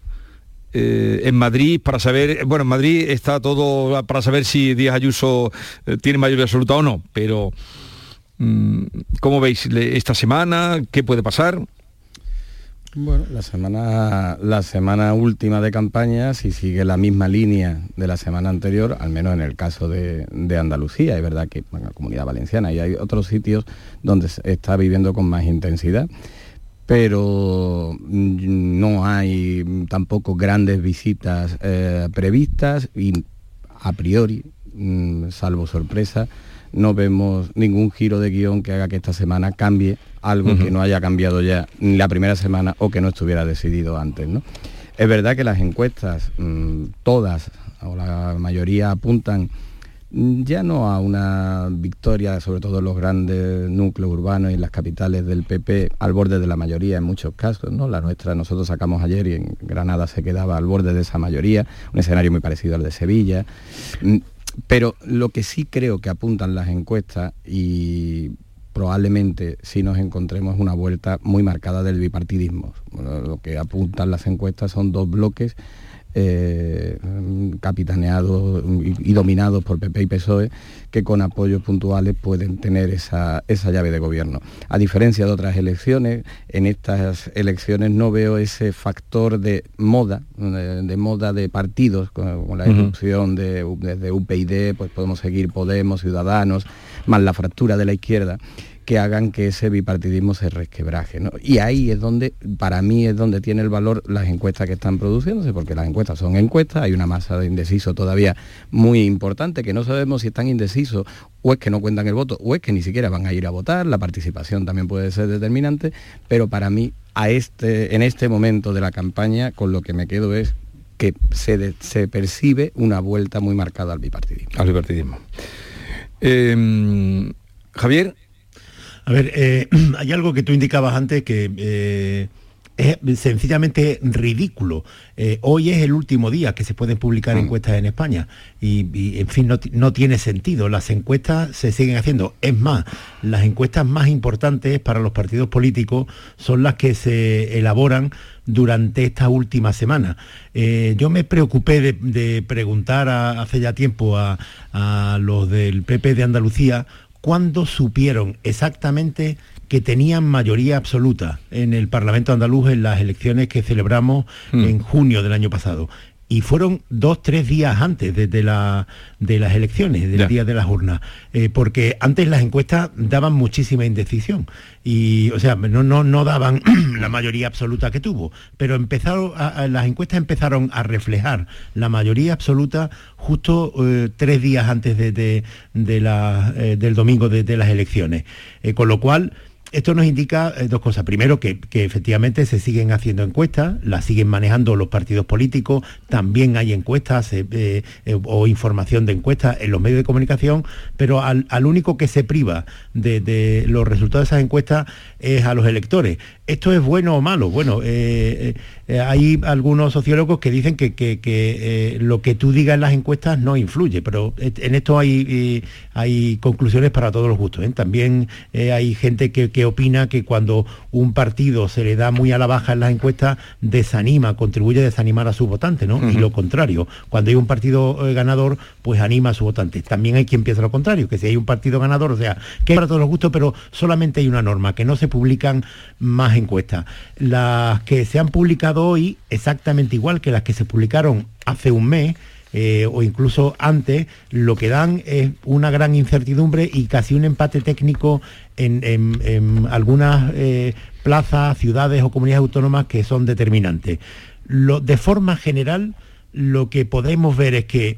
eh, en Madrid para saber, bueno, en Madrid está todo para saber si Díaz Ayuso tiene mayoría absoluta o no, pero mm, ¿cómo veis esta semana? ¿Qué puede pasar? Bueno, la semana, la semana última de campaña, si sigue la misma línea de la semana anterior, al menos en el caso de, Andalucía, es verdad que en la comunidad valenciana y hay otros sitios donde se está viviendo con más intensidad, pero mm, no hay tampoco grandes visitas eh, previstas y a priori, mm, salvo sorpresa, no vemos ningún giro de guion que haga que esta semana cambie algo que no haya cambiado ya la primera semana o que no estuviera decidido antes. ¿no? Es verdad que las encuestas, mm, todas o la mayoría apuntan mm, ya no a una victoria, sobre todo en los grandes núcleos urbanos y en las capitales del PP, al borde de la mayoría en muchos casos, ¿no? La nuestra nosotros sacamos ayer y en Granada se quedaba al borde de esa mayoría, un escenario muy parecido al de Sevilla. Mm, pero lo que sí creo que apuntan las encuestas y probablemente si nos encontremos una vuelta muy marcada del bipartidismo. lo que apuntan las encuestas son dos bloques eh, capitaneados y, dominados por PP y PSOE, que con apoyos puntuales pueden tener esa, llave de gobierno. A diferencia de otras elecciones, en estas elecciones no veo ese factor de moda, de, moda de partidos, con, la erupción de, desde UPyD, pues podemos seguir Podemos, Ciudadanos, más la fractura de la izquierda que hagan que ese bipartidismo se resquebraje. Y ahí es donde, para mí, es donde tiene el valor las encuestas que están produciéndose, porque las encuestas son encuestas, hay una masa de indecisos todavía muy importante, que no sabemos si están indecisos o es que no cuentan el voto, o es que ni siquiera van a ir a votar, la participación también puede ser determinante, pero para mí, a este, en este momento de la campaña, con lo que me quedo es que se, se percibe una vuelta muy marcada al bipartidismo. Al bipartidismo. Em, Javier, a ver, eh, <clears throat> hay algo que tú indicabas antes que eh, es sencillamente ridículo. Eh, hoy es el último día que se pueden publicar mm. encuestas en España y, en fin, no, tiene sentido. Las encuestas se siguen haciendo. Es más, las encuestas más importantes para los partidos políticos son las que se elaboran durante esta última semana. yo me preocupé de, preguntar hace ya tiempo a, a los del PP de Andalucía cuándo supieron exactamente que tenían mayoría absoluta en el Parlamento andaluz en las elecciones que celebramos hmm. en junio del año pasado y fueron dos, tres días antes de, la, de las elecciones, del día de las urnas, eh, porque antes las encuestas daban muchísima indecisión, y, o sea, no, no, no daban <clears throat> la mayoría absoluta que tuvo, pero empezaron las encuestas empezaron a reflejar la mayoría absoluta justo eh, tres días antes de, la, eh, del domingo de, las elecciones, con lo cual esto nos indica eh, dos cosas. Primero, que, efectivamente se siguen haciendo encuestas, las siguen manejando los partidos políticos, también hay encuestas eh, eh, o información de encuestas en los medios de comunicación, pero al, único que se priva de, los resultados de esas encuestas es a los electores. ¿Esto es bueno o malo? Bueno, hay algunos sociólogos que dicen que, lo que tú digas en las encuestas no influye, pero en esto hay, hay conclusiones para todos los gustos. También hay gente que que opina que cuando un partido se le da muy a la baja en las encuestas, desanima, contribuye a desanimar a su votante, ¿no? Y lo contrario, cuando hay un partido eh, ganador, pues anima a su votante. También hay quien piensa lo contrario, que si hay un partido ganador, o sea, que es para todos los gustos, pero solamente hay una norma, que no se publican más encuestas. Las que se han publicado hoy, exactamente igual que las que se publicaron hace un mes, eh, o incluso antes, lo que dan es una gran incertidumbre y casi un empate técnico en, algunas eh, plazas, ciudades o comunidades autónomas que son determinantes. de forma general, lo que podemos ver es que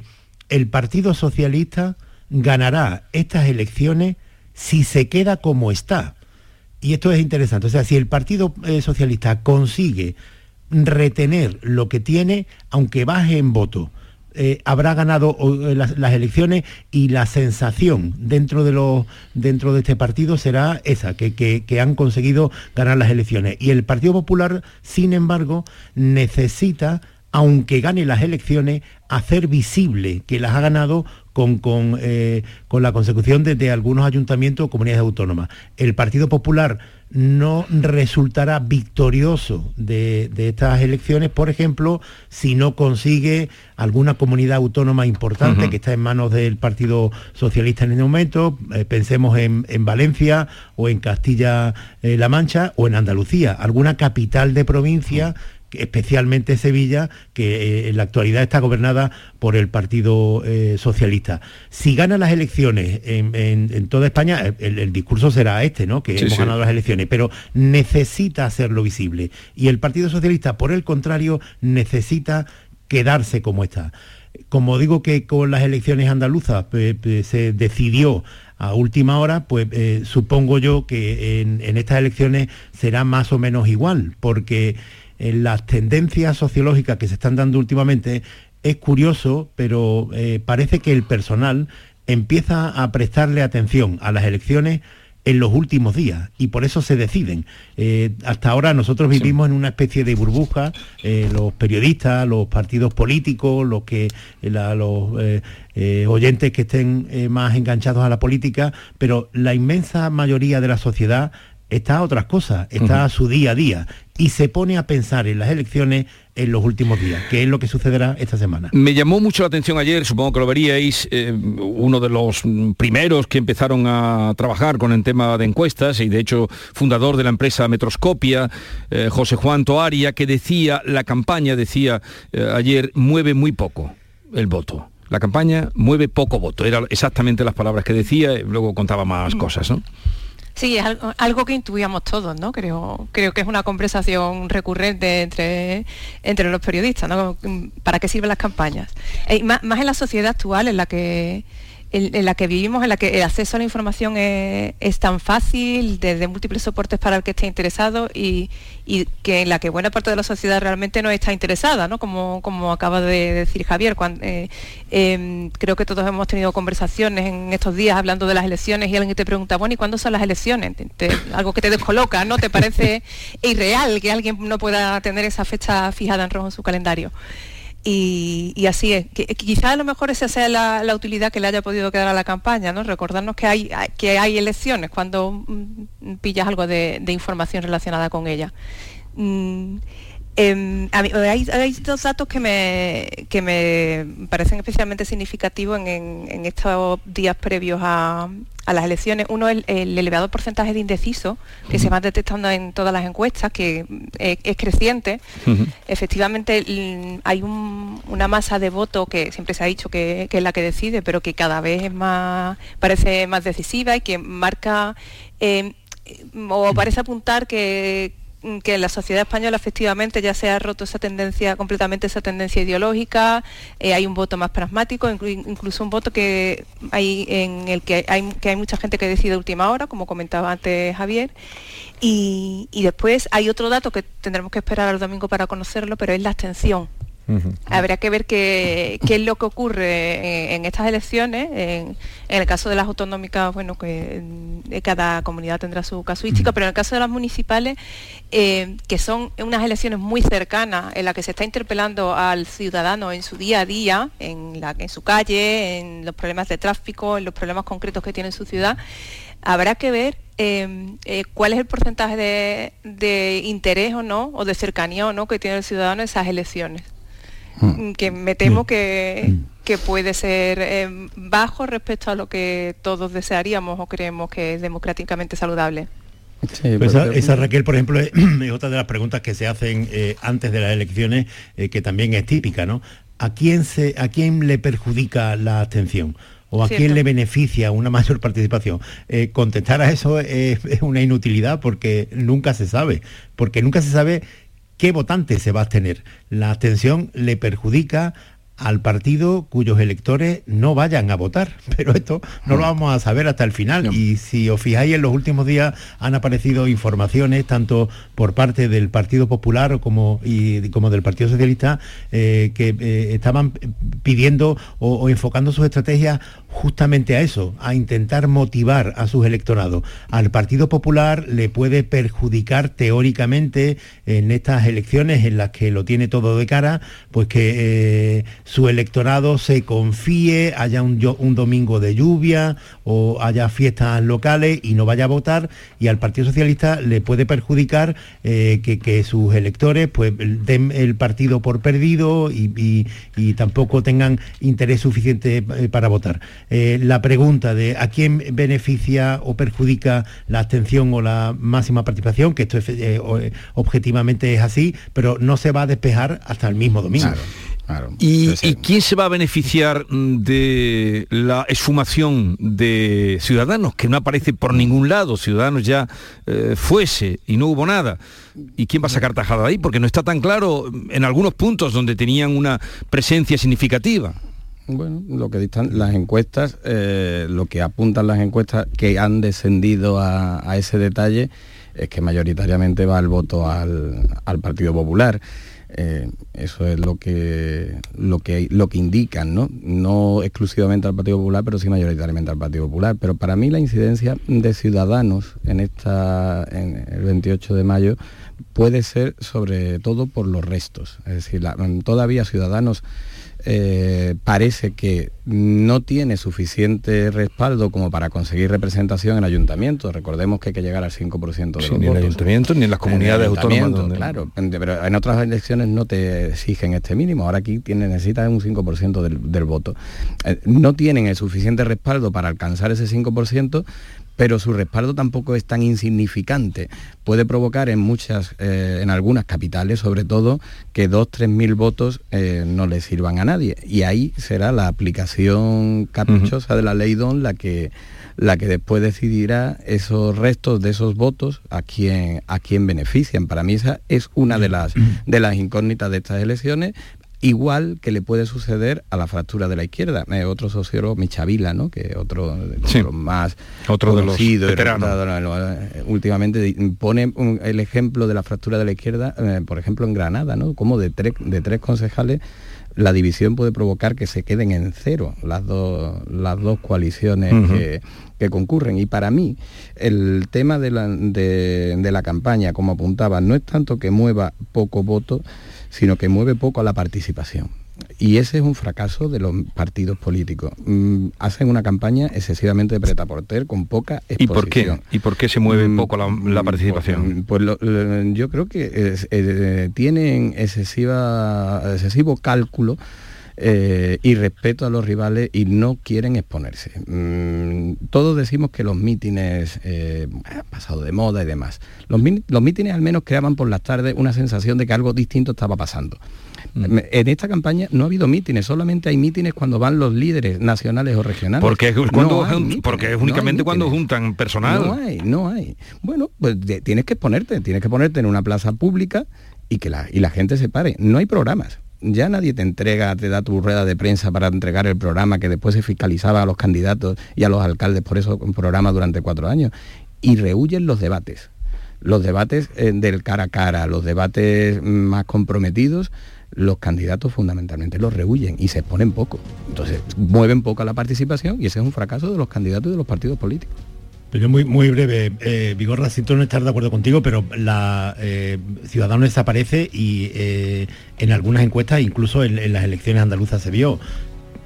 el Partido Socialista ganará estas elecciones si se queda como está. Y esto es interesante. O sea, si el Partido eh, Socialista consigue retener lo que tiene, aunque baje en voto, eh, habrá ganado eh, las, elecciones y la sensación dentro de, los, dentro de este partido será esa, que, que, han conseguido ganar las elecciones. Y el Partido Popular, sin embargo, necesita aunque gane las elecciones, hacer visible que las ha ganado con, con, eh, la consecución de, algunos ayuntamientos o comunidades autónomas. El Partido Popular no resultará victorioso de, estas elecciones, por ejemplo, si no consigue alguna comunidad autónoma importante que está en manos del Partido Socialista en este momento, eh, pensemos en, Valencia o en Castilla-La Mancha o en Andalucía, alguna capital de provincia especialmente Sevilla, que eh, en la actualidad está gobernada por el Partido eh, Socialista. Si gana las elecciones en, toda España, el, discurso será este, ¿no? Que hemos ganado las elecciones, pero necesita hacerlo visible. Y el Partido Socialista, por el contrario, necesita quedarse como está. Como digo que con las elecciones andaluzas se decidió a última hora, pues eh, supongo yo que en, en estas elecciones será más o menos igual, porque en las tendencias sociológicas que se están dando últimamente, es curioso, pero eh, parece que el personal empieza a prestarle atención a las elecciones en los últimos días y por eso se deciden. Eh, hasta ahora nosotros vivimos en una especie de burbuja, eh, los periodistas, los partidos políticos, los que los oyentes que estén más enganchados a la política, pero la inmensa mayoría de la sociedad está a otras cosas, está a su día a día y se pone a pensar en las elecciones en los últimos días, que es lo que sucederá esta semana. Me llamó mucho la atención ayer, supongo que lo veríais, eh, uno de los primeros que empezaron a trabajar con el tema de encuestas y de hecho fundador de la empresa Metroscopia, eh, José Juan Toaria, que decía, la campaña decía eh, ayer, mueve muy poco el voto. La campaña mueve poco voto, eran exactamente las palabras que decía, luego contaba más mm. cosas, ¿no? Sí, es algo, que intuíamos todos, ¿no? Creo, creo que es una conversación recurrente entre, entre los periodistas, ¿no? ¿Para qué sirven las campañas? Eh, más, en la sociedad actual en la que en, la que vivimos, en la que el acceso a la información es, tan fácil, desde múltiples soportes para el que esté interesado y, que en la que buena parte de la sociedad realmente no está interesada, ¿no? Como, como acaba de decir Javier. Eh, em, creo que todos hemos tenido conversaciones en estos días hablando de las elecciones y alguien te pregunta, bueno, ¿y cuándo son las elecciones? algo que te descoloca, ¿no? ¿Te parece irreal que alguien no pueda tener esa fecha fijada en rojo en su calendario? Y, así es. Que, quizá a lo mejor esa sea la, utilidad que le haya podido quedar a la campaña, ¿no? Recordarnos que hay, que hay elecciones cuando mm, pillas algo de, información relacionada con ella. Mm, Em, hay, dos datos que me, que me parecen especialmente significativos en, estos días previos a, las elecciones. Uno es el, elevado porcentaje de indecisos que se va detectando en todas las encuestas, que es, creciente. Efectivamente, hay una masa de voto que siempre se ha dicho que, es la que decide, pero que cada vez es más, parece más decisiva y que marca em, o parece apuntar que, que en la sociedad española efectivamente ya se ha roto esa tendencia, completamente esa tendencia ideológica, eh, hay un voto más pragmático, incluso un voto que hay en el que hay, que hay mucha gente que decide a última hora, como comentaba antes Javier. Y, y después hay otro dato que tendremos que esperar al domingo para conocerlo, pero es la abstención. Habrá que ver qué, es lo que ocurre en, estas elecciones. En, el caso de las autonómicas, bueno, que cada comunidad tendrá su casuística, pero en el caso de las municipales, eh, que son unas elecciones muy cercanas, en las que se está interpelando al ciudadano en su día a día, en, la, en su calle, en los problemas de tráfico, en los problemas concretos que tiene su ciudad, habrá que ver eh, eh, cuál es el porcentaje de, de, interés o no, o de cercanía o no que tiene el ciudadano en esas elecciones. Mm, que me temo que, puede ser eh, bajo respecto a lo que todos desearíamos o creemos que es democráticamente saludable. Pues esa, Raquel, por ejemplo, <clears throat> es, otra de las preguntas que se hacen eh, antes de las elecciones, eh, que también es típica, ¿no? ¿A quién, se, ¿A quién le perjudica la abstención? ¿O a quién le beneficia una mayor participación? contestar a eso es, una inutilidad porque nunca se sabe, porque nunca se sabe qué votante se va a abstener. La abstención le perjudica al partido cuyos electores no vayan a votar. <laughs> Pero esto no lo vamos a saber hasta el final. Y si os fijáis, en los últimos días han aparecido informaciones, tanto por parte del Partido Popular como, y, como del Partido Socialista, eh, que eh, estaban pidiendo o, enfocando sus estrategias justamente a eso, a intentar motivar a sus electorados. Al Partido Popular le puede perjudicar teóricamente en estas elecciones en las que lo tiene todo de cara, pues que eh, su electorado se confíe, haya un, domingo de lluvia o haya fiestas locales y no vaya a votar y al Partido Socialista le puede perjudicar eh, que, sus electores pues den el partido por perdido y, tampoco tengan interés suficiente eh, para votar. Eh, la pregunta de a quién beneficia o perjudica la abstención o la máxima participación, que esto objetivamente es así, pero no se va a despejar hasta el mismo domingo. ¿Y, quién se va a beneficiar de la esfumación de Ciudadanos, que no aparece por ningún lado? Ciudadanos ya eh, fuese y no hubo nada. ¿Y quién va a sacar tajada ahí? Porque no está tan claro en algunos puntos donde tenían una presencia significativa. Bueno, lo que dictan las encuestas, eh, lo que apuntan las encuestas que han descendido a, ese detalle es que mayoritariamente va el voto al, al Partido Popular. Eh, eso es lo que, lo, que, lo que indican, ¿no? No exclusivamente al Partido Popular, pero sí mayoritariamente al Partido Popular. Pero para mí la incidencia de Ciudadanos en, esta, en el 28 de mayo puede ser sobre todo por los restos. Es decir, todavía Ciudadanos eh, parece que no tiene suficiente respaldo como para conseguir representación en ayuntamientos. Recordemos que hay que llegar al 5% de los ni en ayuntamientos ni en las comunidades autónomas. Claro, pero en otras elecciones no te exigen este mínimo. Ahora aquí tiene, necesitas un 5% del, del voto. Eh, no tienen el suficiente respaldo para alcanzar ese 5%, pero su respaldo tampoco es tan insignificante. Puede provocar en muchas, eh, en algunas capitales, sobre todo, que dos, tres mil votos eh, no le sirvan a nadie. Y ahí será la aplicación caprichosa de la ley DON la que la que después decidirá esos restos de esos votos a quién a quién benefician. Para mí esa es una de las de las incógnitas de estas elecciones, igual que le puede suceder a la fractura de la izquierda. Eh, otro sociólogo, Michavila, ¿no? que otro, de los más otro de los veteranos. Eh, últimamente pone el ejemplo de la fractura de la izquierda, eh, por ejemplo, en Granada, ¿no? como de, de tres concejales la división puede provocar que se queden en cero las dos, las dos coaliciones que, que, concurren. Y para mí, el tema de la, de, de la campaña, como apuntaba, no es tanto que mueva poco voto, sino que mueve poco a la participación. Y ese es un fracaso de los partidos políticos. Mm, hacen una campaña excesivamente de preta porter con poca exposición. ¿Y por qué? ¿Y por qué se mueve mm, poco la, mm, participación? Pues, yo creo que eh, tienen excesiva, excesivo cálculo eh, y respeto a los rivales y no quieren exponerse. Mm, todos decimos que los mítines eh, han pasado de moda y demás. Los, los mítines al menos creaban por las tardes una sensación de que algo distinto estaba pasando. Mm. En esta campaña no ha habido mítines, solamente hay mítines cuando van los líderes nacionales o regionales. Porque es, cuando, porque es únicamente cuando juntan personal. No hay, no hay. Bueno, pues tienes que ponerte, tienes que ponerte en una plaza pública y que la, y la gente se pare. No hay programas. Ya nadie te entrega, te da tu rueda de prensa para entregar el programa que después se fiscalizaba a los candidatos y a los alcaldes por eso un programa durante cuatro años. Y rehuyen los debates. Los debates eh, del cara a cara, los debates más comprometidos, los candidatos fundamentalmente los rehuyen y se exponen poco. Entonces, mueven poco a la participación y ese es un fracaso de los candidatos y de los partidos políticos. Pero muy, muy breve, eh, Vigorra, siento no estar de acuerdo contigo, pero la eh, Ciudadanos desaparece y eh, en algunas encuestas, incluso en, las elecciones andaluzas se vio,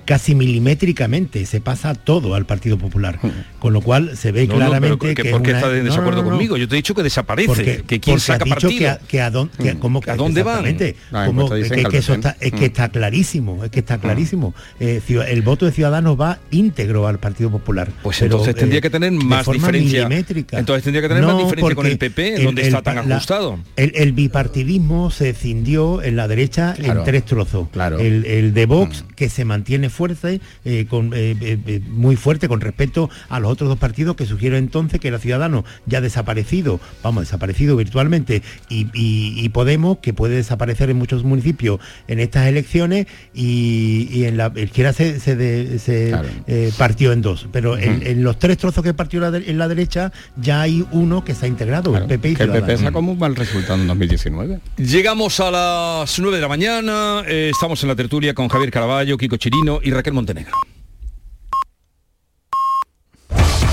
casi milimétricamente se pasa todo al Partido Popular, con lo cual se ve claramente que, ¿Por qué está en desacuerdo conmigo? Yo te he dicho que desaparece, que quién saca partido. Que, a, dónde, mm. ¿A dónde van? Ah, pues que, eso está, es que mm. está clarísimo, es que está mm. clarísimo. Eh, el voto de Ciudadanos va íntegro al Partido Popular. Pues entonces tendría que tener más diferencia. Entonces tendría que tener más diferencia con el PP, donde está tan ajustado. el, bipartidismo se cindió en la derecha en tres trozos. Claro. El, de Vox, que se mantiene fuerza, eh, con, eh, eh, muy fuerte con respecto a los otros dos partidos que sugiero entonces que era Ciudadano ya desaparecido, vamos, desaparecido virtualmente, y, Podemos, que puede desaparecer en muchos municipios en estas elecciones, y, en la izquierda se, partió en dos. Pero en, los tres trozos que partió en la derecha ya hay uno que se ha integrado, el PP y El PP sacó un mal resultado en 2019. Llegamos a las 9 de la mañana, estamos en la tertulia con Javier Caraballo, Kiko Chirino y Raquel Montenegro.